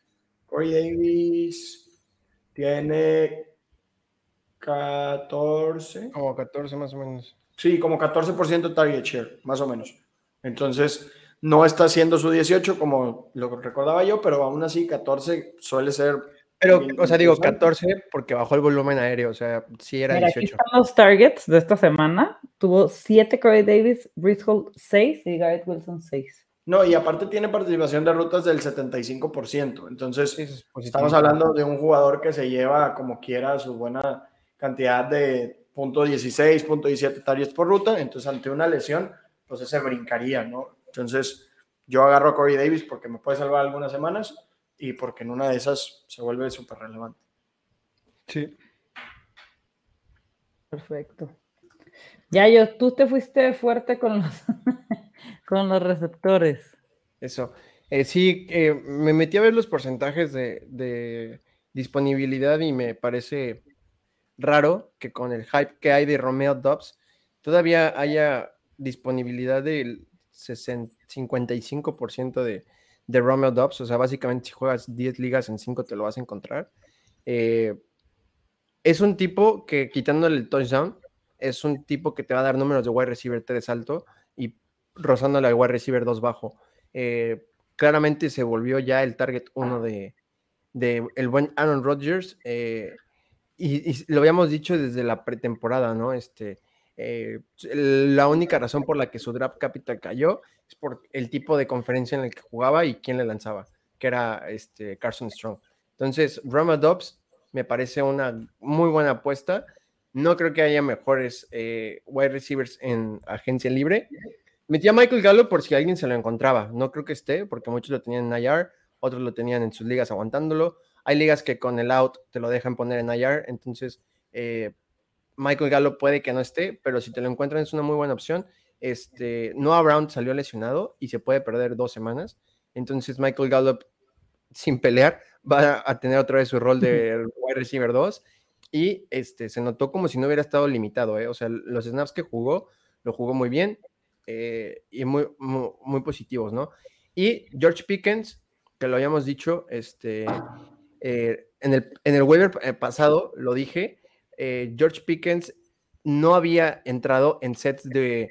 Corey Davis tiene 14. Como 14 más o menos. Sí, como 14% target share, más o menos. Entonces, no está haciendo su 18 como lo recordaba yo, pero aún así 14 suele ser. Pero, o sea, digo 14 porque bajó el volumen aéreo, o sea, sí era 18. Aquí están los targets de esta semana. Tuvo 7 Corey Davis, Hall 6 y Garrett Wilson 6. No, y aparte tiene participación de rutas del 75%. Entonces, estamos hablando de un jugador que se lleva como quiera su buena cantidad de punto .16, punto .17 targets por ruta, entonces ante una lesión, pues ese brincaría, ¿no? Entonces yo agarro a Corey Davis porque me puede salvar algunas semanas y porque en una de esas se vuelve súper relevante. Sí. Perfecto. Ya yo, tú te fuiste fuerte con los, con los receptores. Eso. Eh, sí, eh, me metí a ver los porcentajes de, de disponibilidad y me parece raro que con el hype que hay de Romeo Dobbs todavía haya disponibilidad del 55% de, de Romeo Dobbs. O sea, básicamente si juegas 10 ligas en 5 te lo vas a encontrar. Eh, es un tipo que quitándole el touchdown, es un tipo que te va a dar números de wide receiver 3 alto y rozándole al wide receiver 2 bajo. Eh, claramente se volvió ya el target 1 de, de, el buen Aaron Rodgers. Eh, y, lo habíamos dicho desde la pretemporada, ¿no? Este, eh, la única razón por la que su draft capital cayó es por el tipo de conferencia en el que jugaba y quién le lanzaba, que era este Carson Strong. Entonces, Rama Dobbs me parece una muy buena apuesta. No creo que haya mejores eh, wide receivers en agencia libre. Metí a Michael Gallo por si alguien se lo encontraba. No creo que esté, porque muchos lo tenían en IR, otros lo tenían en sus ligas aguantándolo. Hay ligas que con el out te lo dejan poner en IR, entonces eh, Michael Gallup puede que no esté, pero si te lo encuentran es una muy buena opción. Este, Noah Brown salió lesionado y se puede perder dos semanas, entonces Michael Gallup sin pelear va a tener otra vez su rol de wide receiver 2 y este, se notó como si no hubiera estado limitado, ¿eh? o sea, los snaps que jugó, lo jugó muy bien eh, y muy, muy, muy, positivos, ¿no? Y George Pickens, que lo habíamos dicho, este, eh, en, el, en el waiver eh, pasado, lo dije, eh, George Pickens no había entrado en sets de,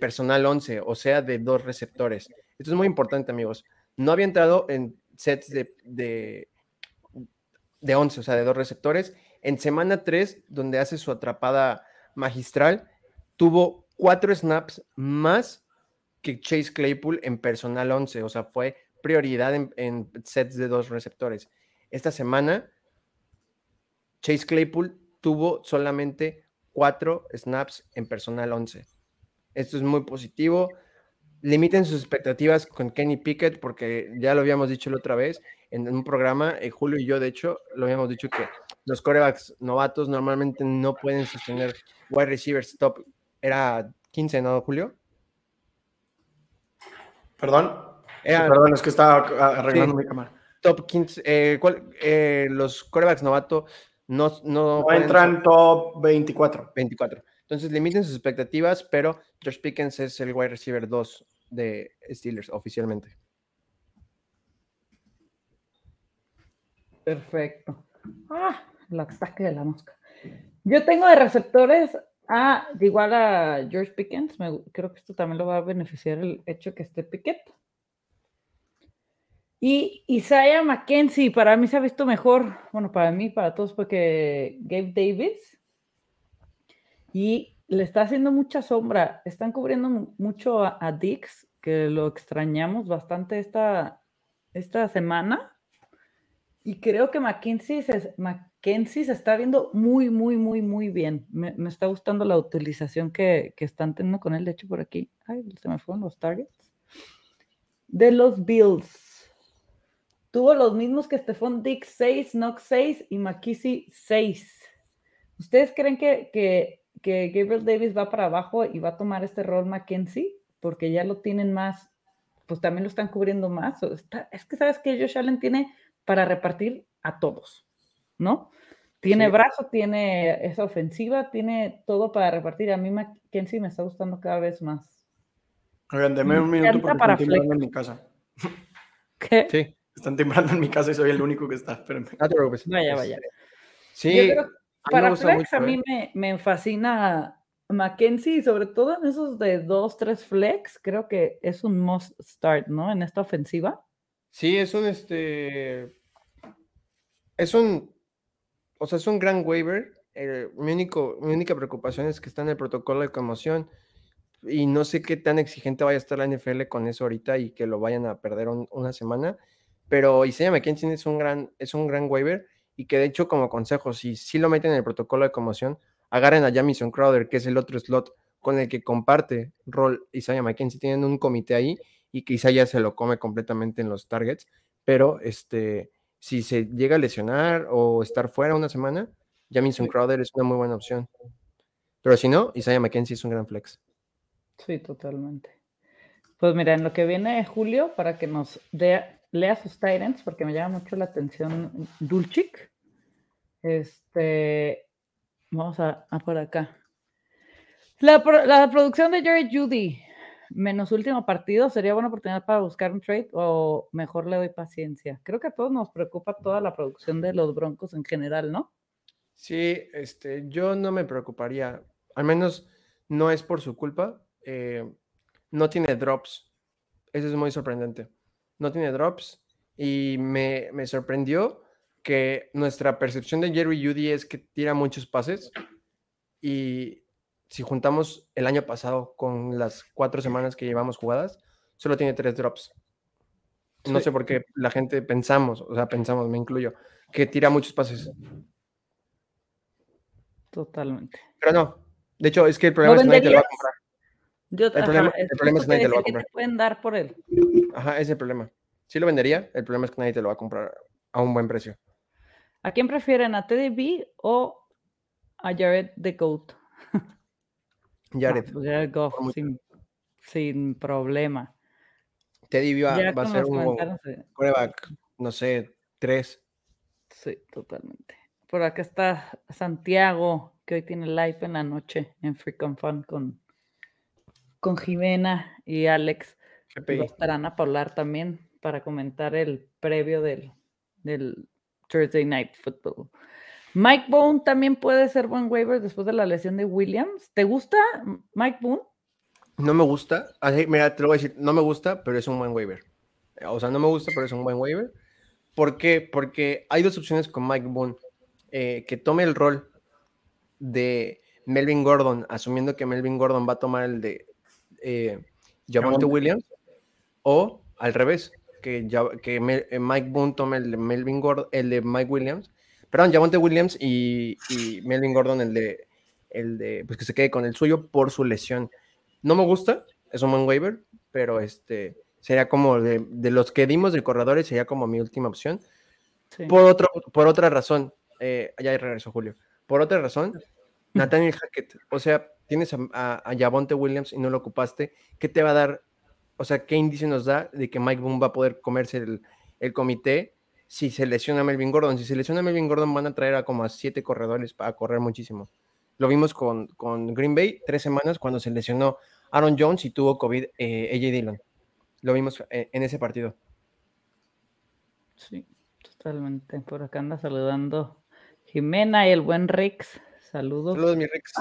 personal 11, o sea, de dos receptores. Esto es muy importante, amigos. No había entrado en sets de, de, de 11, o sea, de dos receptores. En semana 3, donde hace su atrapada magistral, tuvo cuatro snaps más que Chase Claypool en personal 11, o sea, fue prioridad en, sets de dos receptores. Esta semana, Chase Claypool tuvo solamente cuatro snaps en personal 11. Esto es muy positivo. Limiten sus expectativas con Kenny Pickett, porque ya lo habíamos dicho la otra vez en un programa, eh, Julio y yo, de hecho, lo habíamos dicho que los corebacks novatos normalmente no pueden sostener wide receivers top. Era 15, ¿no, Julio? Perdón. perdón, es que estaba arreglando mi cámara. Top 15. Eh, eh, los corebacks novatos no, no, entran top 24. 24. Entonces limiten sus expectativas, pero Josh Pickens es el wide receiver 2 de Steelers oficialmente. Perfecto. Ah, el ataque de la mosca. Yo tengo de receptores a igual a George Pickens. creo que esto también lo va a beneficiar el hecho que esté Pickett. Y Isaiah McKenzie, para mí se ha visto mejor, bueno, para mí, para todos, porque Gabe Davis. Y le está haciendo mucha sombra. Están cubriendo mucho a, Dix, que lo extrañamos bastante esta, esta semana. Y creo que McKenzie se, se está viendo muy, muy, muy, muy bien. Me, está gustando la utilización que, que, están teniendo con él. De hecho, por aquí, ay, se me fueron los targets. De los Bills. Tuvo los mismos que Stephon Dix 6, Knox 6 y McKissick 6. ¿Ustedes creen que, que, que, Gabriel Davis va para abajo y va a tomar este rol McKenzie? Porque ya lo tienen más, pues también lo están cubriendo más. es que sabes que Josh Allen tiene para repartir a todos, ¿no? Tiene brazo, tiene esa ofensiva, tiene todo para repartir. A mí McKenzie me está gustando cada vez más. Oigan, deme un minuto porque para en mi casa. ¿Qué? Sí. Están timbrando en mi casa y soy el único que está. Espérenme. Vaya, vaya. Sí. para flex a mí ¿eh? me, me fascina Mackenzie, sobre todo en esos de dos, tres flex, creo que es un must start, ¿no? En esta ofensiva. Sí, es un este. Es un. O sea, es un gran waiver. Eh, mi, único, mi única preocupación es que está en el protocolo de conmoción y no sé qué tan exigente vaya a estar la NFL con eso ahorita y que lo vayan a perder una semana pero Isaiah McKenzie es un gran, es un gran waiver y que de hecho como consejo, si sí lo meten en el protocolo de conmoción, agarren a Jamison Crowder, que es el otro slot con el que comparte rol Isaiah McKenzie, tienen un comité ahí y que Isaiah se lo come completamente en los targets, pero este, si se llega a lesionar o estar fuera una semana, Jamison Crowder es una muy buena opción. Pero si no, Isaiah McKenzie es un gran flex. Sí, totalmente. Pues mira, en lo que viene Julio, para que nos dé lea sus Tyrants porque me llama mucho la atención Dulcich. Este, vamos a, por acá. La, producción de Jerry Judy, menos último partido, ¿sería buena oportunidad para buscar un trade o mejor le doy paciencia? Creo que a todos nos preocupa toda la producción de los Broncos en general, ¿no? Sí, este, yo no me preocuparía, al menos no es por su culpa, eh, no tiene drops, eso es muy sorprendente no tiene drops y me, sorprendió que nuestra percepción de Jerry Judy es que tira muchos pases y si juntamos el año pasado con las cuatro semanas que llevamos jugadas, solo tiene tres drops. No sé por qué la gente pensamos, o sea, pensamos, me incluyo, que tira muchos pases. Totalmente. Pero no, de hecho es que el problema es que nadie te lo va a comprar el, problema, es que nadie te lo va a comprar. pueden dar por él? Ajá, ese es el problema. Sí lo vendería, el problema es que nadie te lo va a comprar a un buen precio. ¿A quién prefieren? ¿A Teddy B o a Jared the Goat? Jared. Pues Jared Goff, sin, problema. Teddy B va, a ser un coreback, no sé, tres. Sí, totalmente. Por acá está Santiago, que hoy tiene live en la noche en Freakin' Fun con con Jimena y Alex. Estarán a hablar también para comentar el previo del, del Thursday Night Football. Mike Boone también puede ser buen waiver después de la lesión de Williams. ¿Te gusta Mike Boone? No me gusta. mira, te lo voy a decir, no me gusta, pero es un buen waiver. O sea, no me gusta, pero es un buen waiver. ¿Por qué? Porque hay dos opciones con Mike Boone. Eh, que tome el rol de Melvin Gordon, asumiendo que Melvin Gordon va a tomar el de eh, Javonte Williams, o al revés, que, ya, que eh, Mike Boone tome el de Melvin Gordon, el de Mike Williams, perdón, Javonte Williams y, y, Melvin Gordon el de, el de, pues que se quede con el suyo por su lesión. No me gusta, es un buen waiver, pero este sería como de, de los que dimos de corredores, sería como mi última opción. Por, otro, por otra razón, eh, ya regresó Julio. Por otra razón, Nathaniel Hackett, o sea, tienes a, a, Javonte Williams y no lo ocupaste, ¿qué te va a dar? O sea, ¿qué índice nos da de que Mike Boone va a poder comerse el, el comité si se lesiona a Melvin Gordon? Si se lesiona a Melvin Gordon, van a traer a como a siete corredores para correr muchísimo. Lo vimos con, con Green Bay tres semanas cuando se lesionó Aaron Jones y tuvo COVID eh, AJ Dillon. Lo vimos eh, en ese partido. Sí, totalmente. Por acá anda saludando Jimena y el buen Rex. Saludos. Saludos, mi Rex.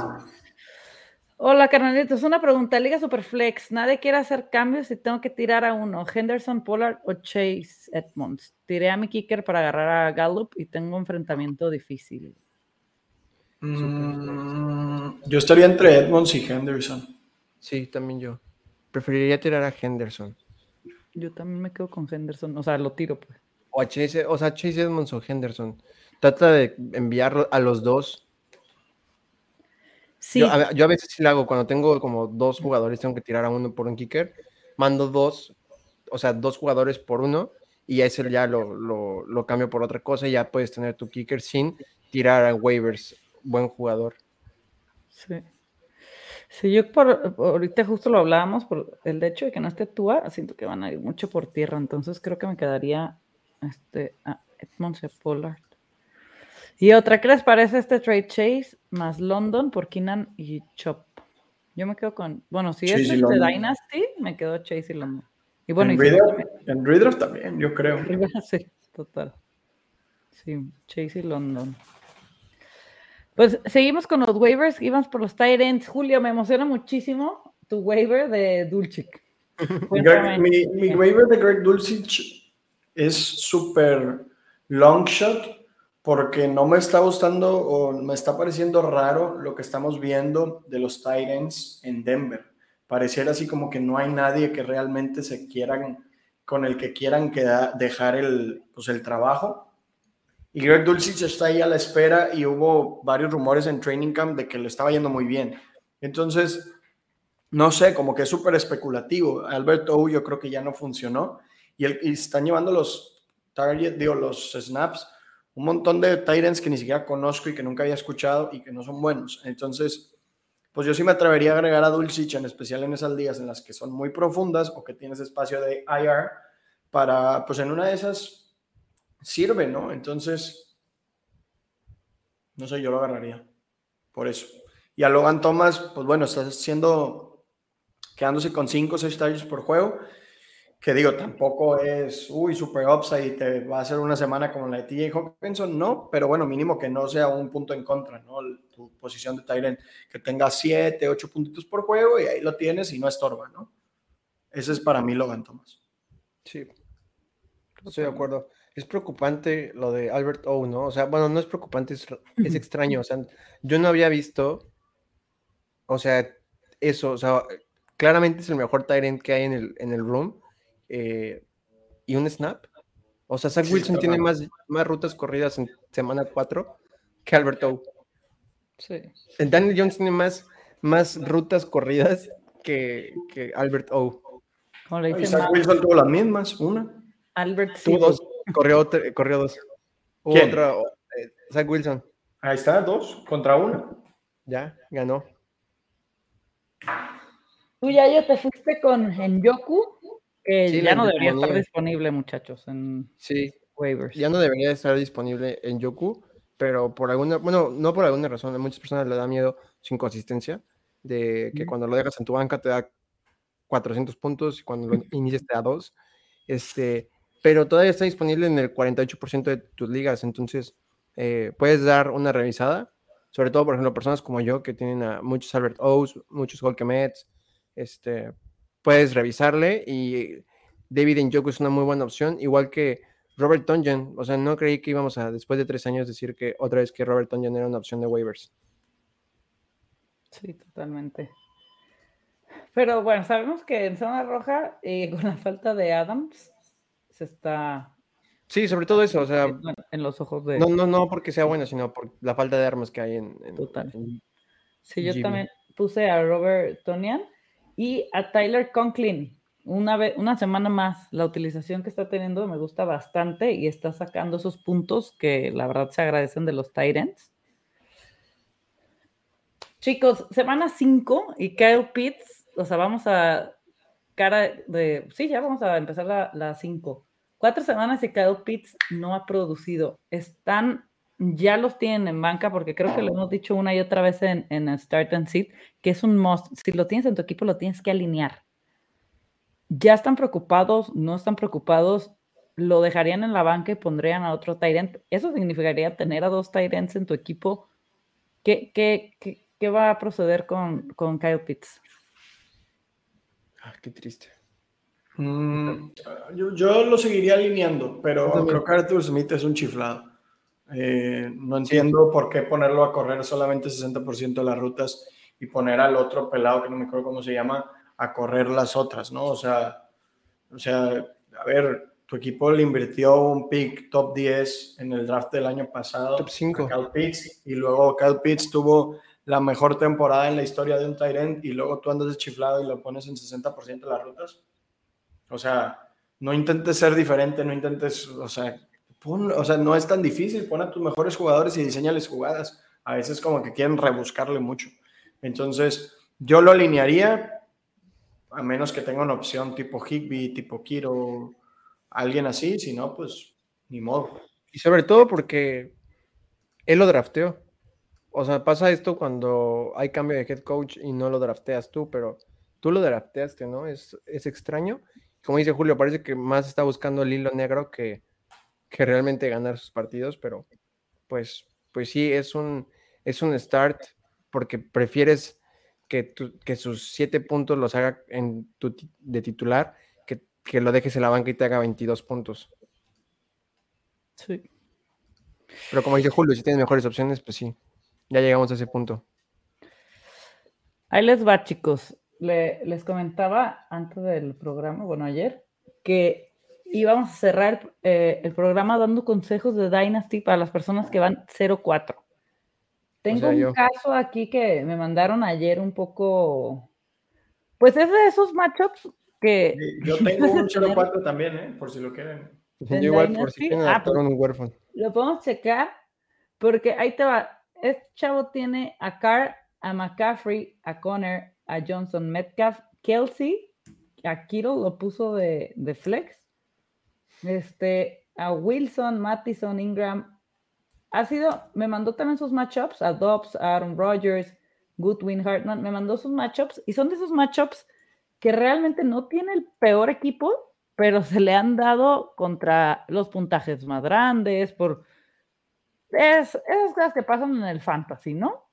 Hola, carnalitos. Una pregunta. Liga Superflex. Nadie quiere hacer cambios y tengo que tirar a uno. Henderson, Pollard o Chase Edmonds. Tiré a mi kicker para agarrar a Gallup y tengo un enfrentamiento difícil. Mm, yo estaría entre Edmonds y Henderson. Sí, también yo. Preferiría tirar a Henderson. Yo también me quedo con Henderson. O sea, lo tiro, pues. O a Chase, o sea, Chase Edmonds o Henderson. Trata de enviarlo a los dos yo, a, veces sí lo hago, cuando tengo como dos jugadores, tengo que tirar a uno por un kicker, mando dos, o sea, dos jugadores por uno, y ese ya lo, lo, cambio por otra cosa, y ya puedes tener tu kicker sin tirar a waivers, buen jugador. Sí. Sí, yo por, ahorita justo lo hablábamos, por el hecho de que no esté Tua, siento que van a ir mucho por tierra, entonces creo que me quedaría este, a Edmond Pollard. Y otra, ¿qué les parece este trade Chase más London por Keenan y Chop? Yo me quedo con, bueno, si es este Dynasty, me quedo Chase y London. Y bueno, en, Reader, también, yo creo. Sí, total. Sí, Chase y London. Pues seguimos con los waivers, íbamos por los tight ends. Julio, me emociona muchísimo tu waiver de Dulcich. mi, mi, waiver de Greg Dulcich es súper long shot porque no me está gustando o me está pareciendo raro lo que estamos viendo de los Titans en Denver. Pareciera así como que no hay nadie que realmente se quieran, con el que quieran dejar el, pues el trabajo. Y Greg Dulcich está ahí a la espera y hubo varios rumores en Training Camp de que le estaba yendo muy bien. Entonces, no sé, como que es súper especulativo. Albert O yo creo que ya no funcionó y, el, y están llevando los target, digo, los snaps un montón de Titans que ni siquiera conozco y que nunca había escuchado y que no son buenos. Entonces, pues yo sí me atrevería a agregar a Dulcich, en especial en esas ligas en las que son muy profundas o que tienes espacio de IR, para, pues en una de esas sirve, ¿no? Entonces, no sé, yo lo agarraría. Por eso. Y a Logan Thomas, pues bueno, está haciendo, quedándose con 5 o 6 targets por juego que digo, tampoco es, uy, super upside y te va a hacer una semana como la de TJ Hawkinson, no, pero bueno, mínimo que no sea un punto en contra, ¿no? Tu posición de Tyrant, que tenga 7, 8 puntitos por juego y ahí lo tienes y no estorba, ¿no? Ese es para mí Logan Thomas. Sí, estoy de acuerdo. Es preocupante lo de Albert O, ¿no? O sea, bueno, no es preocupante, es, extraño. O sea, yo no había visto, o sea, eso, o sea, claramente es el mejor Tyrant que hay en el, en el room eh, y un snap. O sea, Zach Wilson tiene más, más rutas corridas en semana 4 que Albert O. Sí. Daniel Jones tiene más, más rutas corridas que, que Albert O. Zach Wilson tuvo las mismas, una. Albert tuvo dos, corrió, corrió dos. ¿Quién? Otra, eh, Zach Wilson. Ahí está, dos contra uno. Ya, ganó. Tú ya yo te fuiste con Ya no debería estar disponible, muchachos, en sí. waivers. Ya no debería estar disponible en Yoku, pero por alguna, bueno, no por alguna razón, a muchas personas le da miedo su inconsistencia, de que cuando lo dejas en tu banca te da 400 puntos y cuando lo inicias te da 2. Este, pero todavía está disponible en el 48% de tus ligas, entonces eh, puedes dar una revisada, sobre todo, por ejemplo, personas como yo que tienen a muchos Albert O's, muchos Holkemets, este, puedes revisarle y David Njoku es una muy buena opción, igual que Robert Tonjan. O sea, no creí que íbamos a, después de tres años, decir que otra vez que Robert Tonjan era una opción de waivers. Sí, totalmente. Pero bueno, sabemos que en zona roja, eh, con la falta de Adams, Pitts está. Sí, sobre todo eso, o sea. En los ojos de. No, no, no porque sea bueno, sino por la falta de armas que hay en. Total. sí, yo también puse a Robert Tonian y a Tyler Conklin. Una, vez, una semana más, la utilización que está teniendo me gusta bastante y está sacando esos puntos que la verdad se agradecen de los Titans. Chicos, semana 5 y Kyle Pitts, o sea, vamos a cara de, sí, ya vamos a empezar la 5. Cuatro semanas y Kyle Pitts no ha producido. Están, ya los tienen en banca porque creo que lo hemos dicho una y otra vez en, en Start and Sit, que es un must. Si lo tienes en tu equipo, lo tienes que alinear. Ya están preocupados, no están preocupados, lo dejarían en la banca y pondrían a otro Tyrant. Eso significaría tener a dos Tyrants en tu equipo. ¿Qué, qué, qué, ¿Qué va a proceder con, con Kyle Pitts? Ah, qué triste. Mm, yo, lo seguiría alineando, pero creo que Arthur Smith es un chiflado. Eh, no entiendo por qué ponerlo a correr solamente 60% de las rutas y poner al otro pelado, que no me acuerdo cómo se llama, a correr las otras, ¿no? O sea, o sea, a ver, tu equipo le invirtió un pick top 10 en el draft del año pasado. Top 5. Kyle Pitts, y luego Kyle Pitts tuvo la mejor temporada en la historia de un Tyrant y luego tú andas de chiflado y lo pones en 60% de las rutas. O sea, no intentes ser diferente, no intentes, o sea, o sea, no es tan difícil, pon a tus mejores jugadores y diseñales jugadas. A veces como que quieren rebuscarle mucho. Entonces, yo lo alinearía, a menos que tenga una opción tipo Higby, tipo Kiro, alguien así, si no, pues ni modo. Y sobre todo porque él lo drafteó. O sea, pasa esto cuando hay cambio de head coach y no lo drafteas tú, pero tú lo drafteaste, ¿no? Es, es extraño. Como dice Julio, parece que más está buscando el hilo negro que, que realmente ganar sus partidos, pero pues, pues sí, es un, es un start porque prefieres que, que sus siete puntos los haga en tu, de titular que, que lo dejes en la banca y te haga 22 puntos. Sí. Pero como dice Julio, si tienes mejores opciones, pues sí. Ya llegamos a ese punto. Ahí les va, chicos. les comentaba antes del programa, bueno, ayer, que íbamos a cerrar eh, el programa dando consejos de Dynasty para las personas que van 0-4. Tengo un caso aquí que me mandaron ayer un poco. Pues es de esos matchups que. yo tengo un 0-4 también, ¿eh? por si lo quieren. Yo igual, por si quieren ah, pues, un huérfano. Lo podemos checar, porque ahí te va este chavo tiene a Carr, a McCaffrey, a Conner, a Johnson, Metcalf, Kelsey, a Kittle lo puso de, flex, este, a Wilson, Mattison, Ingram. Ha sido, me mandó también sus matchups, a Dobbs, a Aaron Rodgers, Goodwin, Hartman, me mandó sus matchups y son de esos matchups que realmente no tiene el peor equipo, pero se le han dado contra los puntajes más grandes, por es, esas cosas que pasan en el fantasy, ¿no?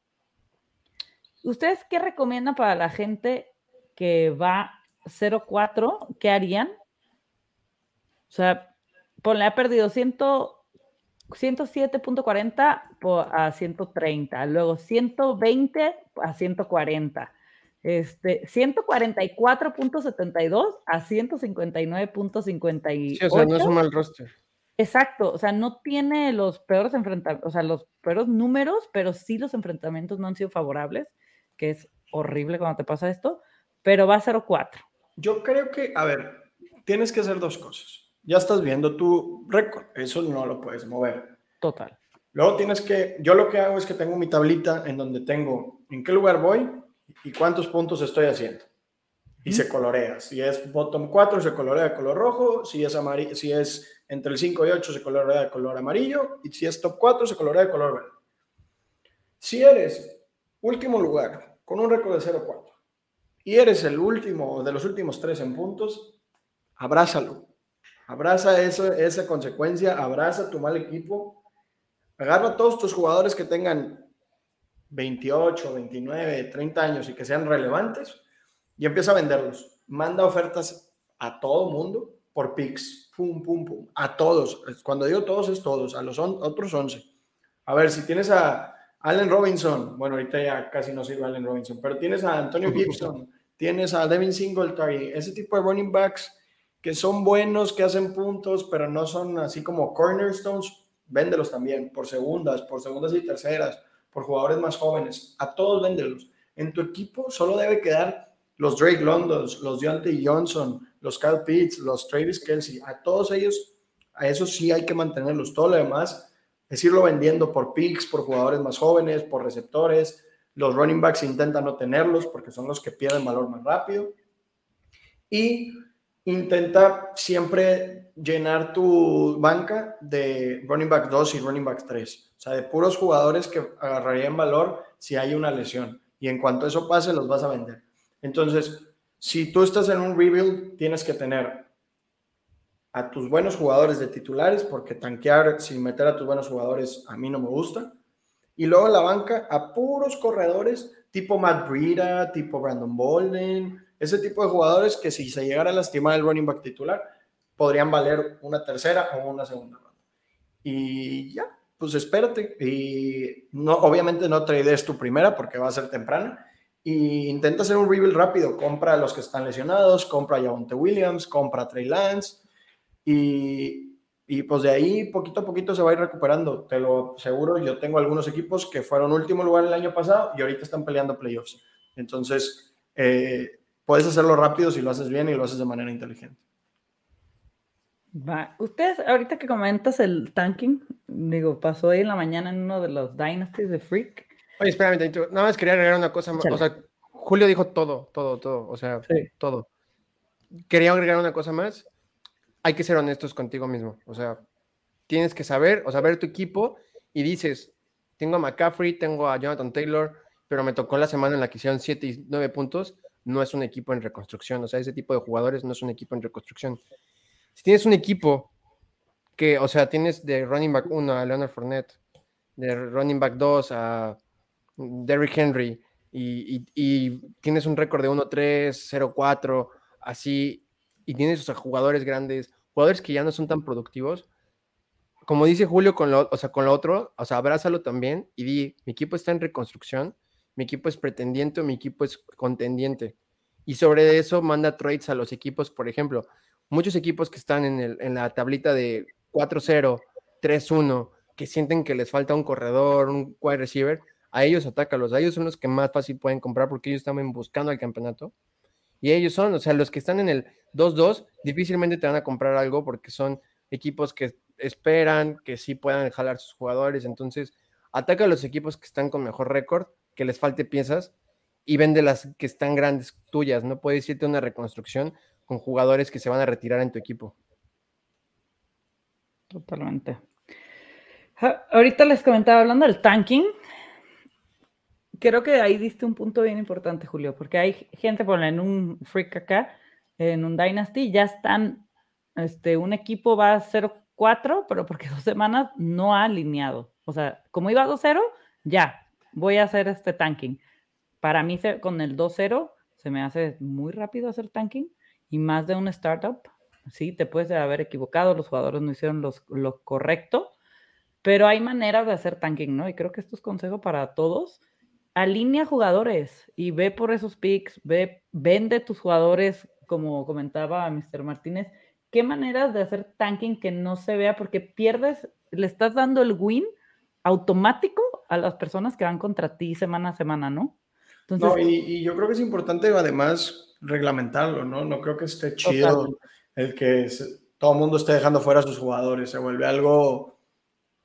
¿Ustedes qué recomiendan para la gente que va 0-4? ¿Qué harían? O sea, le ha perdido 107.40 a 130, luego 120 a 140, este, 144.72 a 159.58. Sí, o sea, no es un mal roster. Exacto, o sea, no tiene los peores enfrentamientos, o sea, los peores números, pero sí los enfrentamientos no han sido favorables, que es horrible cuando te pasa esto, pero va a 0-4. Yo creo que, a ver, tienes que hacer dos cosas. Ya estás viendo tu récord, eso no lo puedes mover. Total. Luego tienes que, yo lo que hago es que tengo mi tablita en donde tengo en qué lugar voy y cuántos puntos estoy haciendo. Y se colorea. Si es bottom 4, se colorea de color rojo. Si es, amarillo, si es entre el 5 y 8 se colorea de color amarillo y si es top 4 se colorea de color verde. Si eres último lugar con un récord de 0-4 y eres el último de los últimos tres en puntos, abrázalo. Abraza eso, esa consecuencia, abraza tu mal equipo, agarra a todos tus jugadores que tengan 28, 29, 30 años y que sean relevantes y empieza a venderlos. Manda ofertas a todo mundo por picks. Pum, pum, pum. A todos. Cuando digo todos es todos. A los otros 11. A ver, si tienes a Allen Robinson. Bueno, ahorita ya casi no sirve Allen Robinson. Pero tienes a Antonio Gibson. tienes a Devin Singletary. Ese tipo de running backs que son buenos, que hacen puntos, pero no son así como cornerstones, véndelos también por segundas, por segundas y terceras, por jugadores más jóvenes. A todos véndelos. En tu equipo solo debe quedar los Drake Londons, los Deontay Johnson, los Kyle Pitts, los Travis Kelsey. A todos ellos, a esos sí hay que mantenerlos. Todo lo demás es irlo vendiendo por picks, por jugadores más jóvenes, por receptores. Los running backs intentan no tenerlos porque son los que pierden valor más rápido. Y intenta siempre llenar tu banca de running back 2 y running back 3. O sea, de puros jugadores que agarrarían valor si hay una lesión. Y en cuanto eso pase, los vas a vender. Entonces, si tú estás en un rebuild, tienes que tener a tus buenos jugadores de titulares, porque tanquear sin meter a tus buenos jugadores a mí no me gusta. Y luego en la banca a puros corredores tipo Matt Breida, tipo Brandon Bolden, ese tipo de jugadores que si se llegara a lastimar el running back titular, podrían valer una tercera o una segunda ronda. Y ya, pues espérate. Y no, obviamente no trades tu primera porque va a ser temprana. Y intenta hacer un rebuild rápido. Compra a los que están lesionados, compra a Javonte Williams, compra a Trey Lance. Y, y pues de ahí poquito a poquito se va a ir recuperando. Te lo aseguro, yo tengo algunos equipos que fueron último lugar el año pasado y ahorita están peleando playoffs. Entonces, eh, puedes hacerlo rápido si lo haces bien y lo haces de manera inteligente. Va. Ustedes, ahorita que comentas el tanking, digo, pasó ahí en la mañana en uno de los Dynasties de Freak. Oye, espérame, nada más quería agregar una cosa más. O sea, Julio dijo todo, todo, todo. O sea, todo. Quería agregar una cosa más. Hay que ser honestos contigo mismo. O sea, tienes que saber, o sea, ver tu equipo y dices, tengo a McCaffrey, tengo a Jonathan Taylor, pero me tocó la semana en la que hicieron 7 y 9 puntos no es un equipo en reconstrucción. O sea, ese tipo de jugadores no es un equipo en reconstrucción. Si tienes un equipo que, o sea, tienes de running back 1 a Leonard Fournette, de running back 2 a Derrick Henry, y, tienes un récord de 1-3, 0-4, así, y tienes o jugadores grandes, jugadores que ya no son tan productivos, como dice Julio con lo, o sea, con lo otro, o sea, abrázalo también y di, mi equipo está en reconstrucción, mi equipo es pretendiente o mi equipo es contendiente. Y sobre eso manda trades a los equipos, por ejemplo, muchos equipos que están en, la tablita de 4-0, 3-1, que sienten que les falta un corredor, un wide receiver, a ellos atácalos, a ellos son los que más fácil pueden comprar porque ellos están buscando el campeonato. Y ellos son, o sea, los que están en el 2-2, difícilmente te van a comprar algo porque son equipos que esperan que sí puedan jalar sus jugadores. Entonces, ataca a los equipos que están con mejor récord que les falte piezas y vende las que están grandes tuyas. No puedes irte a una reconstrucción con jugadores que se van a retirar en tu equipo. Totalmente. Ahorita les comentaba hablando del tanking. Creo que ahí diste un punto bien importante, Julio, porque hay gente, por en un freak acá, en un Dynasty, ya están, este, un equipo va a 0-4, pero porque dos semanas no ha alineado. O sea, como iba a 2-0, ya, voy a hacer este tanking. Para mí, con el 2-0, se me hace muy rápido hacer tanking y más de un startup. Sí, te puedes haber equivocado, los jugadores no hicieron lo correcto, pero hay maneras de hacer tanking, ¿no? Y creo que esto es consejo para todos. Alinea jugadores y ve por esos picks, ve, vende tus jugadores, como comentaba Mr. Martínez, qué maneras de hacer tanking que no se vea porque pierdes, le estás dando el win automático a las personas que van contra ti semana a semana, ¿no? Entonces, no, y, yo creo que es importante además reglamentarlo, ¿no? No creo que esté chido el que todo el mundo esté dejando fuera a sus jugadores, se vuelve algo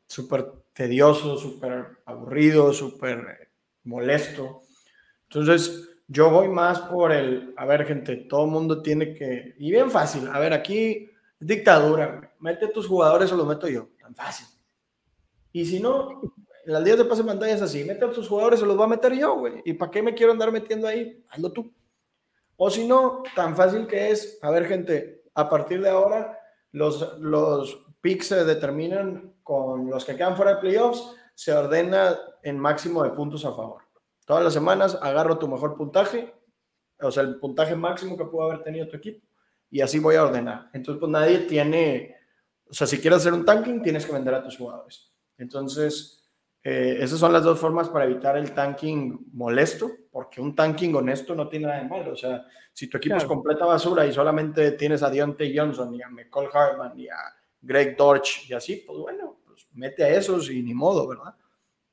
súper tedioso, súper aburrido, súper molesto. Entonces, yo voy más por el, a ver, gente, todo el mundo tiene que, y bien fácil, a ver, aquí dictadura, mete tus jugadores o los meto yo, tan fácil. Y si no, en las días de pase pantalla es así, mete a tus jugadores, se los va a meter yo, güey. ¿Y para qué me quiero andar metiendo ahí? Hazlo tú. O si no, tan fácil que es, a ver gente, a partir de ahora los, los picks se determinan con los que quedan fuera de playoffs, se ordena en máximo de puntos a favor. Todas las semanas agarro tu mejor puntaje, o sea, el puntaje máximo que pudo haber tenido tu equipo, y así voy a ordenar. Entonces, pues nadie tiene, o sea, si quieres hacer un tanking, tienes que vender a tus jugadores. Entonces, Eh, esas son las dos formas para evitar el tanking molesto, porque un tanking honesto no tiene nada de malo. O sea, si tu equipo es completa basura y solamente tienes a Deontay Johnson y a McCall Hartman y a Greg Dorch y así, pues bueno, pues mete a esos y ni modo, ¿verdad?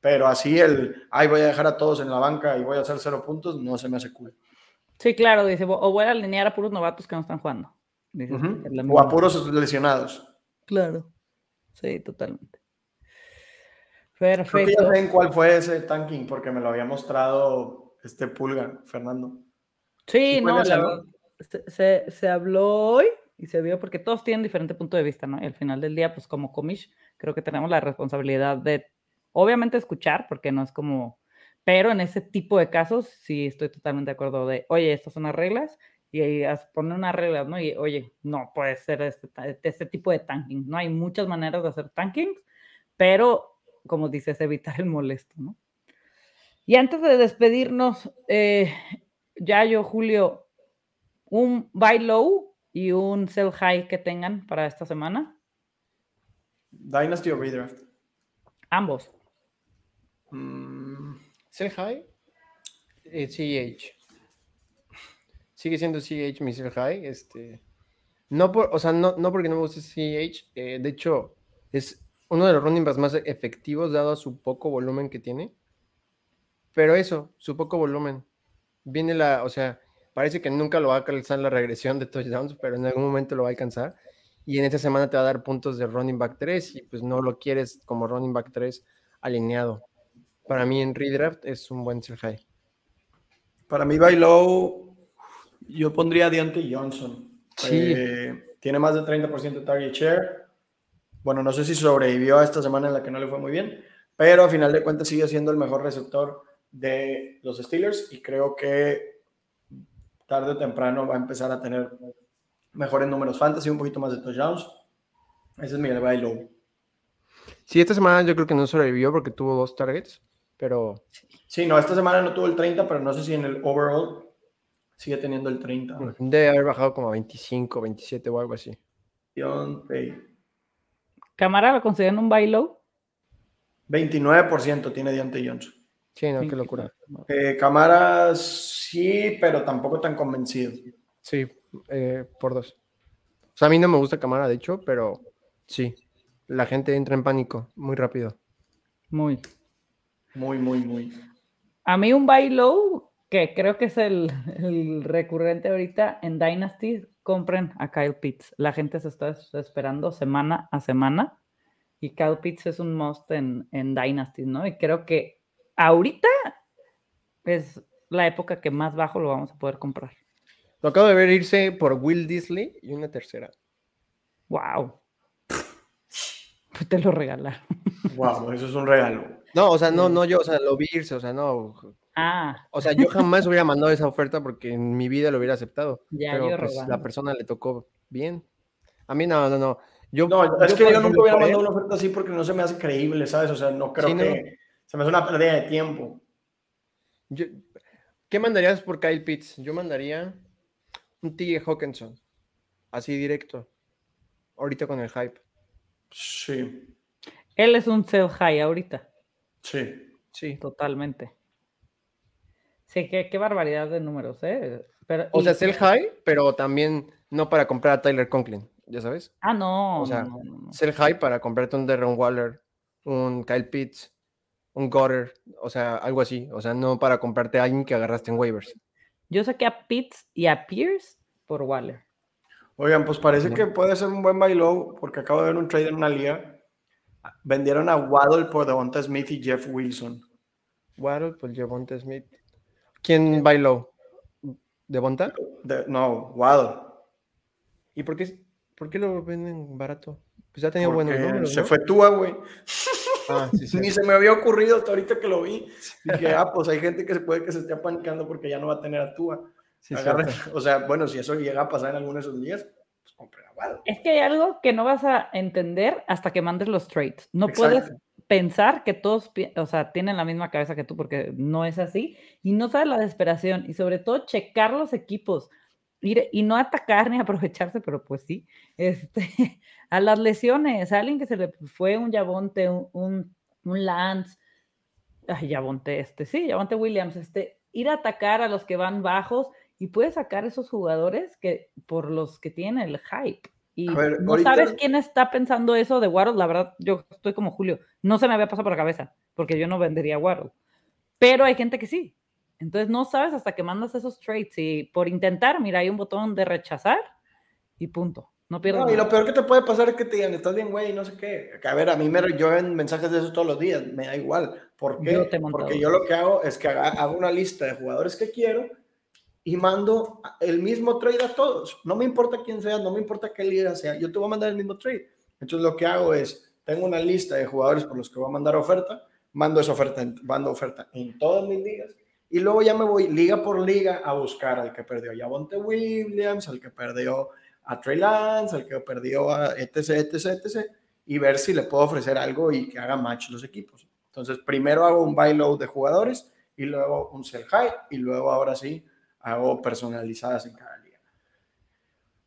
Pero así el, ay, voy a dejar a todos en la banca y voy a hacer cero puntos, no se me hace cool. Sí, claro, dice, o voy a alinear a puros novatos que no están jugando. O a puros lesionados. Claro, sí, totalmente. Perfecto. Creo ya cuál fue ese tanking, porque me lo había mostrado este Pulga, Fernando. Sí, no, se, se, habló hoy y se vio porque todos tienen diferente punto de vista, ¿no? Y al final del día, pues como comish, creo que tenemos la responsabilidad de, obviamente, escuchar, porque no es como, pero en ese tipo de casos sí estoy totalmente de acuerdo de, oye, estas son las reglas y pone unas reglas, ¿no? Y oye, no puede ser este, este tipo de tanking, ¿no? Hay muchas maneras de hacer tankings, pero como dices, evitar el molesto, ¿no? Y antes de despedirnos, eh, ya yo, Julio, un buy low y un sell high que tengan para esta semana. Dynasty o redraft. Ambos. Mm, sell high, eh, CH. Sigue siendo CH mi sell high. Este, no, por, o sea, no, no porque no me guste CH, eh, de hecho, es uno de los running backs más efectivos dado a su poco volumen que tiene. Pero eso, su poco volumen. Viene la, o sea, parece que nunca lo va a alcanzar la regresión de touchdowns, pero en algún momento lo va a alcanzar. Y en esta semana te va a dar puntos de running back 3 y pues no lo quieres como running back 3 alineado. Para mí en redraft es un buen sell high. Para mí, by low, yo pondría a Deontay Johnson. Sí. Eh, tiene más de 30% de target share bueno, no sé si sobrevivió a esta semana en la que no le fue muy bien, pero a final de cuentas sigue siendo el mejor receptor de los Steelers y creo que tarde o temprano va a empezar a tener mejores números fantasy, un poquito más de touchdowns. Ese es Miguel Bailo. Sí, esta semana yo creo que no sobrevivió porque tuvo dos targets, pero... Sí, no, esta semana no tuvo el 30, pero no sé si en el overall sigue teniendo el 30. Debe haber bajado como a 25, 27 o algo así. ¿Cámara lo consideran un buy low? 29% tiene Deontay Johnson. Sí, no, qué locura. Eh, cámaras sí, pero tampoco tan convencido. Sí, eh, por dos. O sea, a mí no me gusta cámara, de hecho, pero sí. La gente entra en pánico muy rápido. Muy. Muy, muy, muy. A mí un buy low, que creo que es el, el recurrente ahorita en Dynasty, compren a Kyle Pitts. La gente se está esperando semana a semana y Kyle Pitts es un must en, en Dynasty, ¿no? Y creo que ahorita es la época que más bajo lo vamos a poder comprar. Lo acabo de ver irse por Will Disley y una tercera. ¡Wow! Te lo regalaron. ¡Wow! Eso es un regalo. No, o sea, no, no yo, o sea, lo vi irse, o sea, no. Ah. O sea, yo jamás hubiera mandado esa oferta porque en mi vida lo hubiera aceptado. pero pues, la persona le tocó bien. A mí no, no, no. Yo, no, es que yo nunca hubiera mandado una oferta así porque no se me hace creíble, ¿sabes? O sea, no creo que se me hace una pérdida de tiempo. ¿Qué mandarías por Kyle Pitts? Yo mandaría un T. Hawkinson. Así directo. Ahorita con el hype. Sí. Él es un sell high ahorita. Sí. Sí. Totalmente. Sí, qué, barbaridad de números, ¿eh? Pero, o sea, es el high, pero también no para comprar a Tyler Conklin, ¿ya sabes? Ah, no. O sea, es el high para comprarte un Darren Waller, un Kyle Pitts, un Goddard, o sea, algo así. O sea, no para comprarte a alguien que agarraste en waivers. Yo saqué a Pitts y a Pierce por Waller. Oigan, pues parece que puede ser un buen bailo porque acabo de ver un trade en una liga. Vendieron a Waddle por Devonta Smith y Jeff Wilson. Waddle por Devonta Smith. ¿Quién bailó? ¿De Bonta? no, Waddle. ¿Y por qué, por qué lo venden barato? Pues ya tenía buenos números. Se fue Tua, güey. Ah, Ni se me había ocurrido hasta ahorita que lo vi. Dije, ah, pues hay gente que se puede que se esté apanicando porque ya no va a tener a Tua. o sea, bueno, si eso llega a pasar en alguno de esos días, pues compre a Waddle. Es que hay algo que no vas a entender hasta que mandes los trades. No puedes pensar que todos, o sea, tienen la misma cabeza que tú, porque no es así, y no sabes la desesperación, y sobre todo checar los equipos, ir, y no atacar ni aprovecharse, pero pues sí, este, a las lesiones, a alguien que se le fue un Yabonte, un, un, Lance, Ay, Yavonte, este, sí, Yavonte Williams, este, ir a atacar a los que van bajos y puedes sacar esos jugadores que por los que tienen el hype. Y no sabes quién está pensando eso de Waddle. La verdad, yo estoy como Julio. No se me había pasado por la cabeza, porque yo no vendería Waddle. Pero hay gente que sí. Entonces no sabes hasta que mandas esos trades. Y por intentar, mira, hay un botón de rechazar y punto. No pierdas. No, y lo peor que te puede pasar es que te digan, estás bien, güey, no sé qué. A ver, a mí me en mensajes de eso todos los días, me da igual. ¿Por qué? Porque yo lo que hago es que hago una lista de jugadores que quiero y mando el mismo trade a todos. No me importa quién sea, no me importa qué liga sea, yo te voy a mandar el mismo trade. Entonces lo que hago es, tengo una lista de jugadores por los que voy a mandar oferta, mando esa oferta, mando oferta en todas mis ligas y luego ya me voy liga por liga a buscar al que perdió a Javonte Williams, al que perdió a Trey Lance, al que perdió a etc, etc, etc, y ver si le puedo ofrecer algo y que haga match los equipos. Entonces primero hago un buy low de jugadores y luego un sell high y luego ahora sí hago personalizadas en cada liga.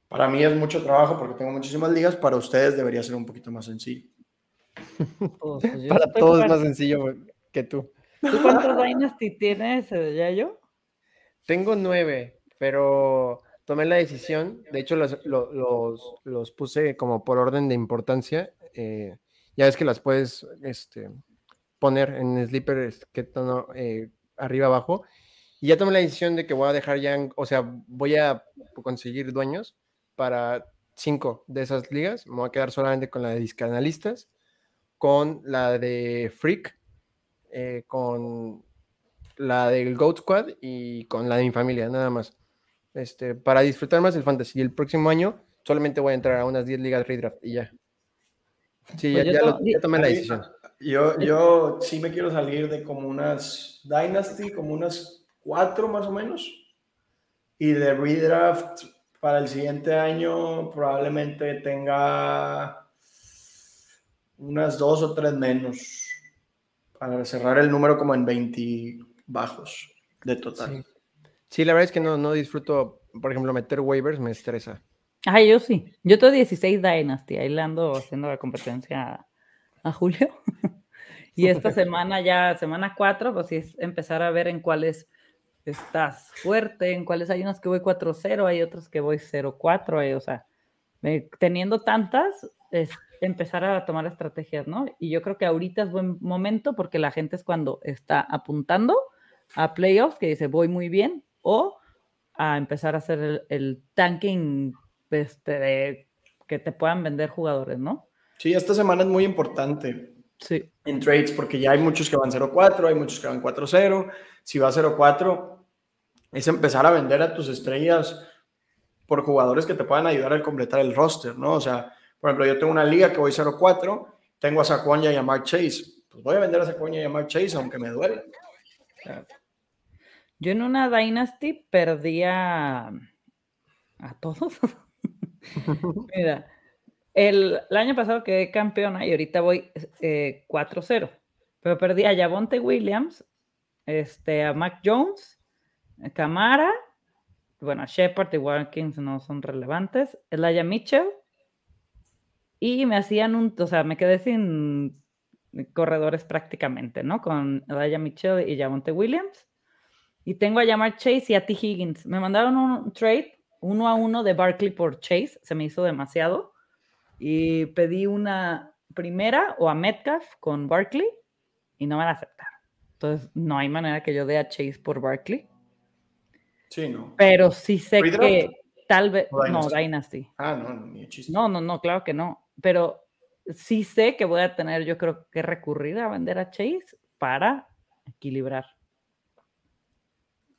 Para mí es mucho trabajo porque tengo muchísimas ligas, para ustedes debería ser un poquito más sencillo. Pues para todos es más sencillo que tú. ¿Tú cuántos Dynasty tienes, ya yo? Tengo nueve, pero tomé la decisión, de hecho los, los, los puse como por orden de importancia. Eh, ya ves que las puedes este, poner en sleeper que tono eh, arriba abajo y ya tomé la decisión de que voy a dejar ya, o sea, voy a conseguir dueños para cinco de esas ligas. Me voy a quedar solamente con la de discanalistas, con la de Freak, eh, con la del Goat Squad y con la de mi familia, nada más. Este, para disfrutar más el fantasy. Y el próximo año solamente voy a entrar a unas 10 ligas redraft y ya. Sí, pues ya, tomé la decisión. Yo, yo sí me quiero salir de como unas Dynasty, como unas cuatro más o menos. Y de redraft para el siguiente año probablemente tenga unas dos o tres menos para cerrar el número como en 20 bajos de total. Sí, la verdad es que no, no disfruto, por ejemplo, meter waivers me estresa. Ah, yo sí. Yo tengo 16 Dynasty, ahí le ando haciendo la competencia a, Julio. y esta semana ya, semana 4, pues sí es empezar a ver en cuáles estás fuerte, en cuáles hay unos que voy 4-0, hay otros que voy 0-4, eh, o sea, teniendo tantas, es empezar a tomar estrategias, ¿no? Y yo creo que ahorita es buen momento porque la gente es cuando está apuntando a playoffs, que dice voy muy bien, o a empezar a hacer el, tanking este, de que te puedan vender jugadores, ¿no? Sí, esta semana es muy importante. Sí. En trades, porque ya hay muchos que van 0-4, hay muchos que van 4-0. Si va 0-4, es empezar a vender a tus estrellas por jugadores que te puedan ayudar a completar el roster, ¿no? O sea, por ejemplo, yo tengo una liga que voy 0-4, tengo a Saquon y a Mark Chase. Pues voy a vender a Saquon y a Mark Chase aunque me duele. Yo en una Dynasty perdía a, todos. Mira, el, año pasado quedé campeona y ahorita voy 4-0. Eh, Pero perdí a Javonte Williams, este, a Mac Jones Camara, bueno, Shepard y Watkins no son relevantes. Elijah Mitchell. Y me hacían un, o sea, me quedé sin corredores prácticamente, ¿no? Con Elijah Mitchell y Javonte Williams. Y tengo a llamar Chase y a T. Higgins. Me mandaron un trade uno a uno de Barkley por Chase. Se me hizo demasiado. Y pedí una primera o a Metcalf con Barkley y no me la aceptaron. Entonces, no hay manera que yo dé a Chase por Barkley. Sí, no. Pero sí sé que tal vez. No, Dynasty. Ah, no, ni chiste. No, no, no, claro que no. Pero sí sé que voy a tener, yo creo que recurrir a vender a Chase para equilibrar.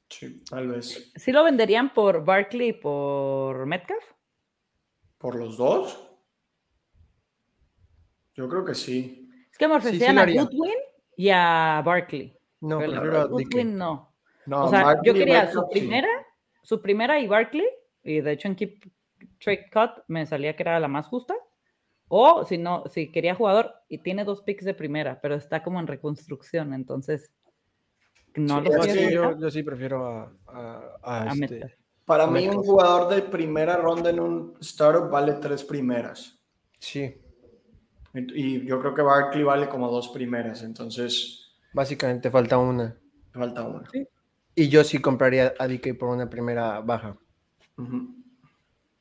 Sí, tal vez. ¿Sí lo venderían por Barkley y por Metcalf? ¿Por los dos? Yo creo que sí. Es que me ofrecían a Goodwin y a Barkley. No, pero a Goodwin no o sea, yo quería su primera, su primera y Barkley, y de hecho en Keep Trade Cut me salía que era la más justa. O si no, si quería jugador y tiene dos picks de primera, pero está como en reconstrucción, entonces no lo sé. Yo, sí prefiero a, este, Para mí, un jugador de primera ronda en un startup vale tres primeras. Sí. Y yo creo que Barkley vale como dos primeras, entonces Básicamente falta una. Falta una. Y yo sí compraría a DK por una primera baja.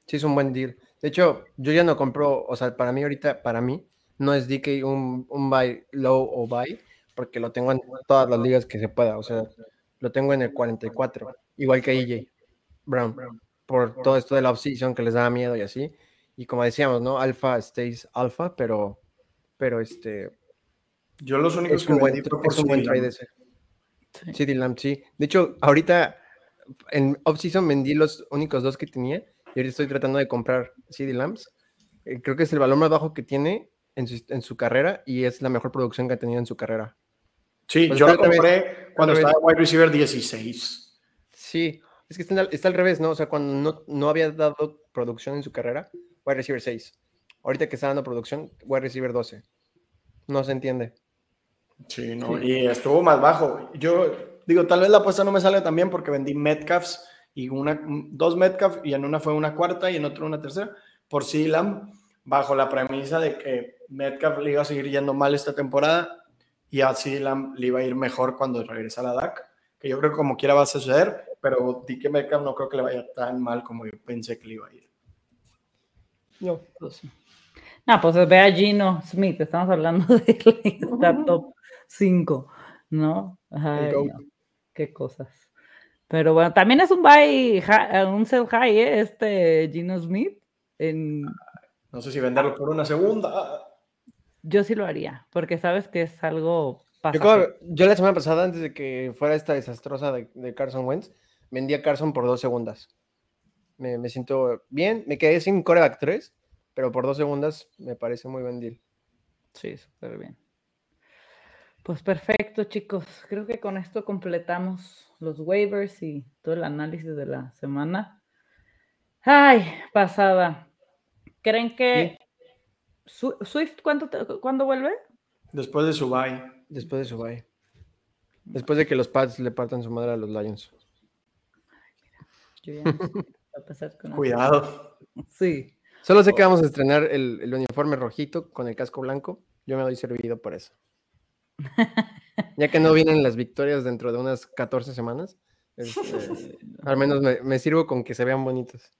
Sí, es un buen deal. De hecho, yo ya no compro, o sea, para mí ahorita, para mí, no es DK un, un buy low o buy, porque lo tengo en todas las ligas que se pueda. O sea, lo tengo en el 44, igual que EJ Brown, por todo esto de la offseason que les da miedo y así. Y como decíamos, ¿no? Alpha stays alpha, pero, pero este. Yo los únicos es un buen, es un buen trade ese. Sí. sí. De hecho, ahorita en offseason vendí los únicos dos que tenía y ahorita estoy tratando de comprar CD Lamps. Eh, creo que es el valor más bajo que tiene en su, en su carrera y es la mejor producción que ha tenido en su carrera. Sí, pues yo lo compré cuando estaba wide receiver 16. Sí, es que está, al revés, ¿no? O sea, cuando no, no, había dado producción en su carrera, wide receiver 6. Ahorita que está dando producción, wide receiver 12. No se entiende. Sí, no, y estuvo más bajo. Yo digo, tal vez la apuesta no me sale también porque vendí Metcalfs y una, dos Metcalf y en una fue una cuarta y en otra una tercera. Por Silam, bajo la premisa de que Metcalf le iba a seguir yendo mal esta temporada y a Silam le iba a ir mejor cuando regresa a la DAC, que yo creo que como quiera va a suceder, pero que Metcalf no creo que le vaya tan mal como yo pensé que le iba a ir. No, pues, no, pues ve a Gino Smith, estamos hablando de la top 5, ¿no? qué cosas. Pero bueno, también es un buy, un sell high, ¿eh? este Gino Smith. En... No sé si venderlo por una segunda. Yo sí lo haría, porque sabes que es algo yo, la semana pasada, antes de que fuera esta desastrosa de, Carson Wentz, vendí a Carson por dos segundas. Me, siento bien, me quedé sin coreback 3, pero por dos segundas me parece muy buen deal. Sí, súper bien. Pues perfecto, chicos. Creo que con esto completamos los waivers y todo el análisis de la semana. Ay, pasada. ¿Creen que Swift ¿cuándo vuelve? Después de su bye. Después de su bye. Después de que los Pats le partan su madre a los Lions. Cuidado. Sí. Solo sé que vamos a estrenar el, uniforme rojito con el casco blanco. Yo me doy servido por eso. Ya que no vienen las victorias dentro de unas 14 semanas, este, al menos me, sirvo con que se vean bonitos.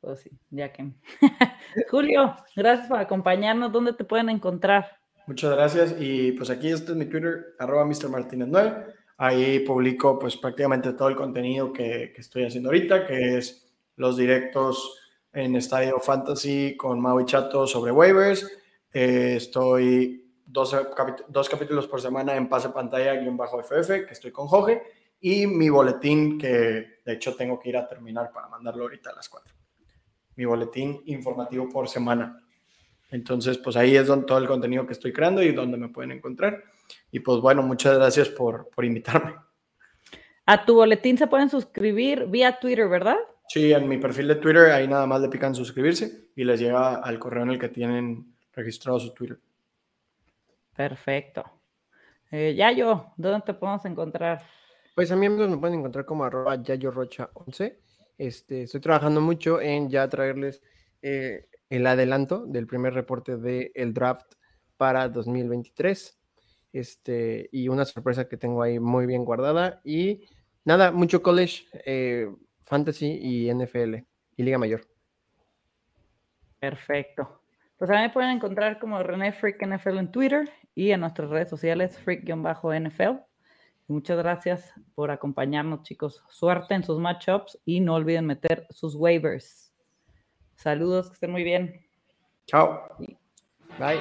Pues sí, ya que. Julio, gracias por acompañarnos. ¿Dónde te pueden encontrar? Muchas gracias. Y pues aquí este es mi Twitter, arroba Mr. Martínez 9. Ahí publico pues prácticamente todo el contenido que, estoy haciendo ahorita, que es los directos en Estadio Fantasy con Mau y Chato sobre waivers. Eh, estoy dos, dos, capítulos por semana en pase pantalla guion bajo FF, que estoy con Jorge. Y mi boletín, que de hecho tengo que ir a terminar para mandarlo ahorita a las 4. Mi boletín informativo por semana. Entonces, pues ahí es donde todo el contenido que estoy creando y donde me pueden encontrar. Y pues bueno, muchas gracias por, por invitarme. A tu boletín se pueden suscribir vía Twitter, ¿verdad? Sí, en mi perfil de Twitter ahí nada más le pican suscribirse y les llega al correo en el que tienen registrado su Twitter. Perfecto. Eh, Yayo, ¿dónde te podemos encontrar? Pues a mí me pueden encontrar como arroba yayorocha11. Este, estoy trabajando mucho en ya traerles eh, el adelanto del primer reporte del draft para 2023. Este, y una sorpresa que tengo ahí muy bien guardada. Y nada, mucho college, eh, fantasy y NFL y Liga Mayor. Perfecto. Pues a mí me pueden encontrar como René Freak NFL en Twitter y en nuestras redes sociales Freak-NFL. Muchas gracias por acompañarnos, chicos. Suerte en sus matchups y no olviden meter sus waivers. Saludos, que estén muy bien. Chao. Bye.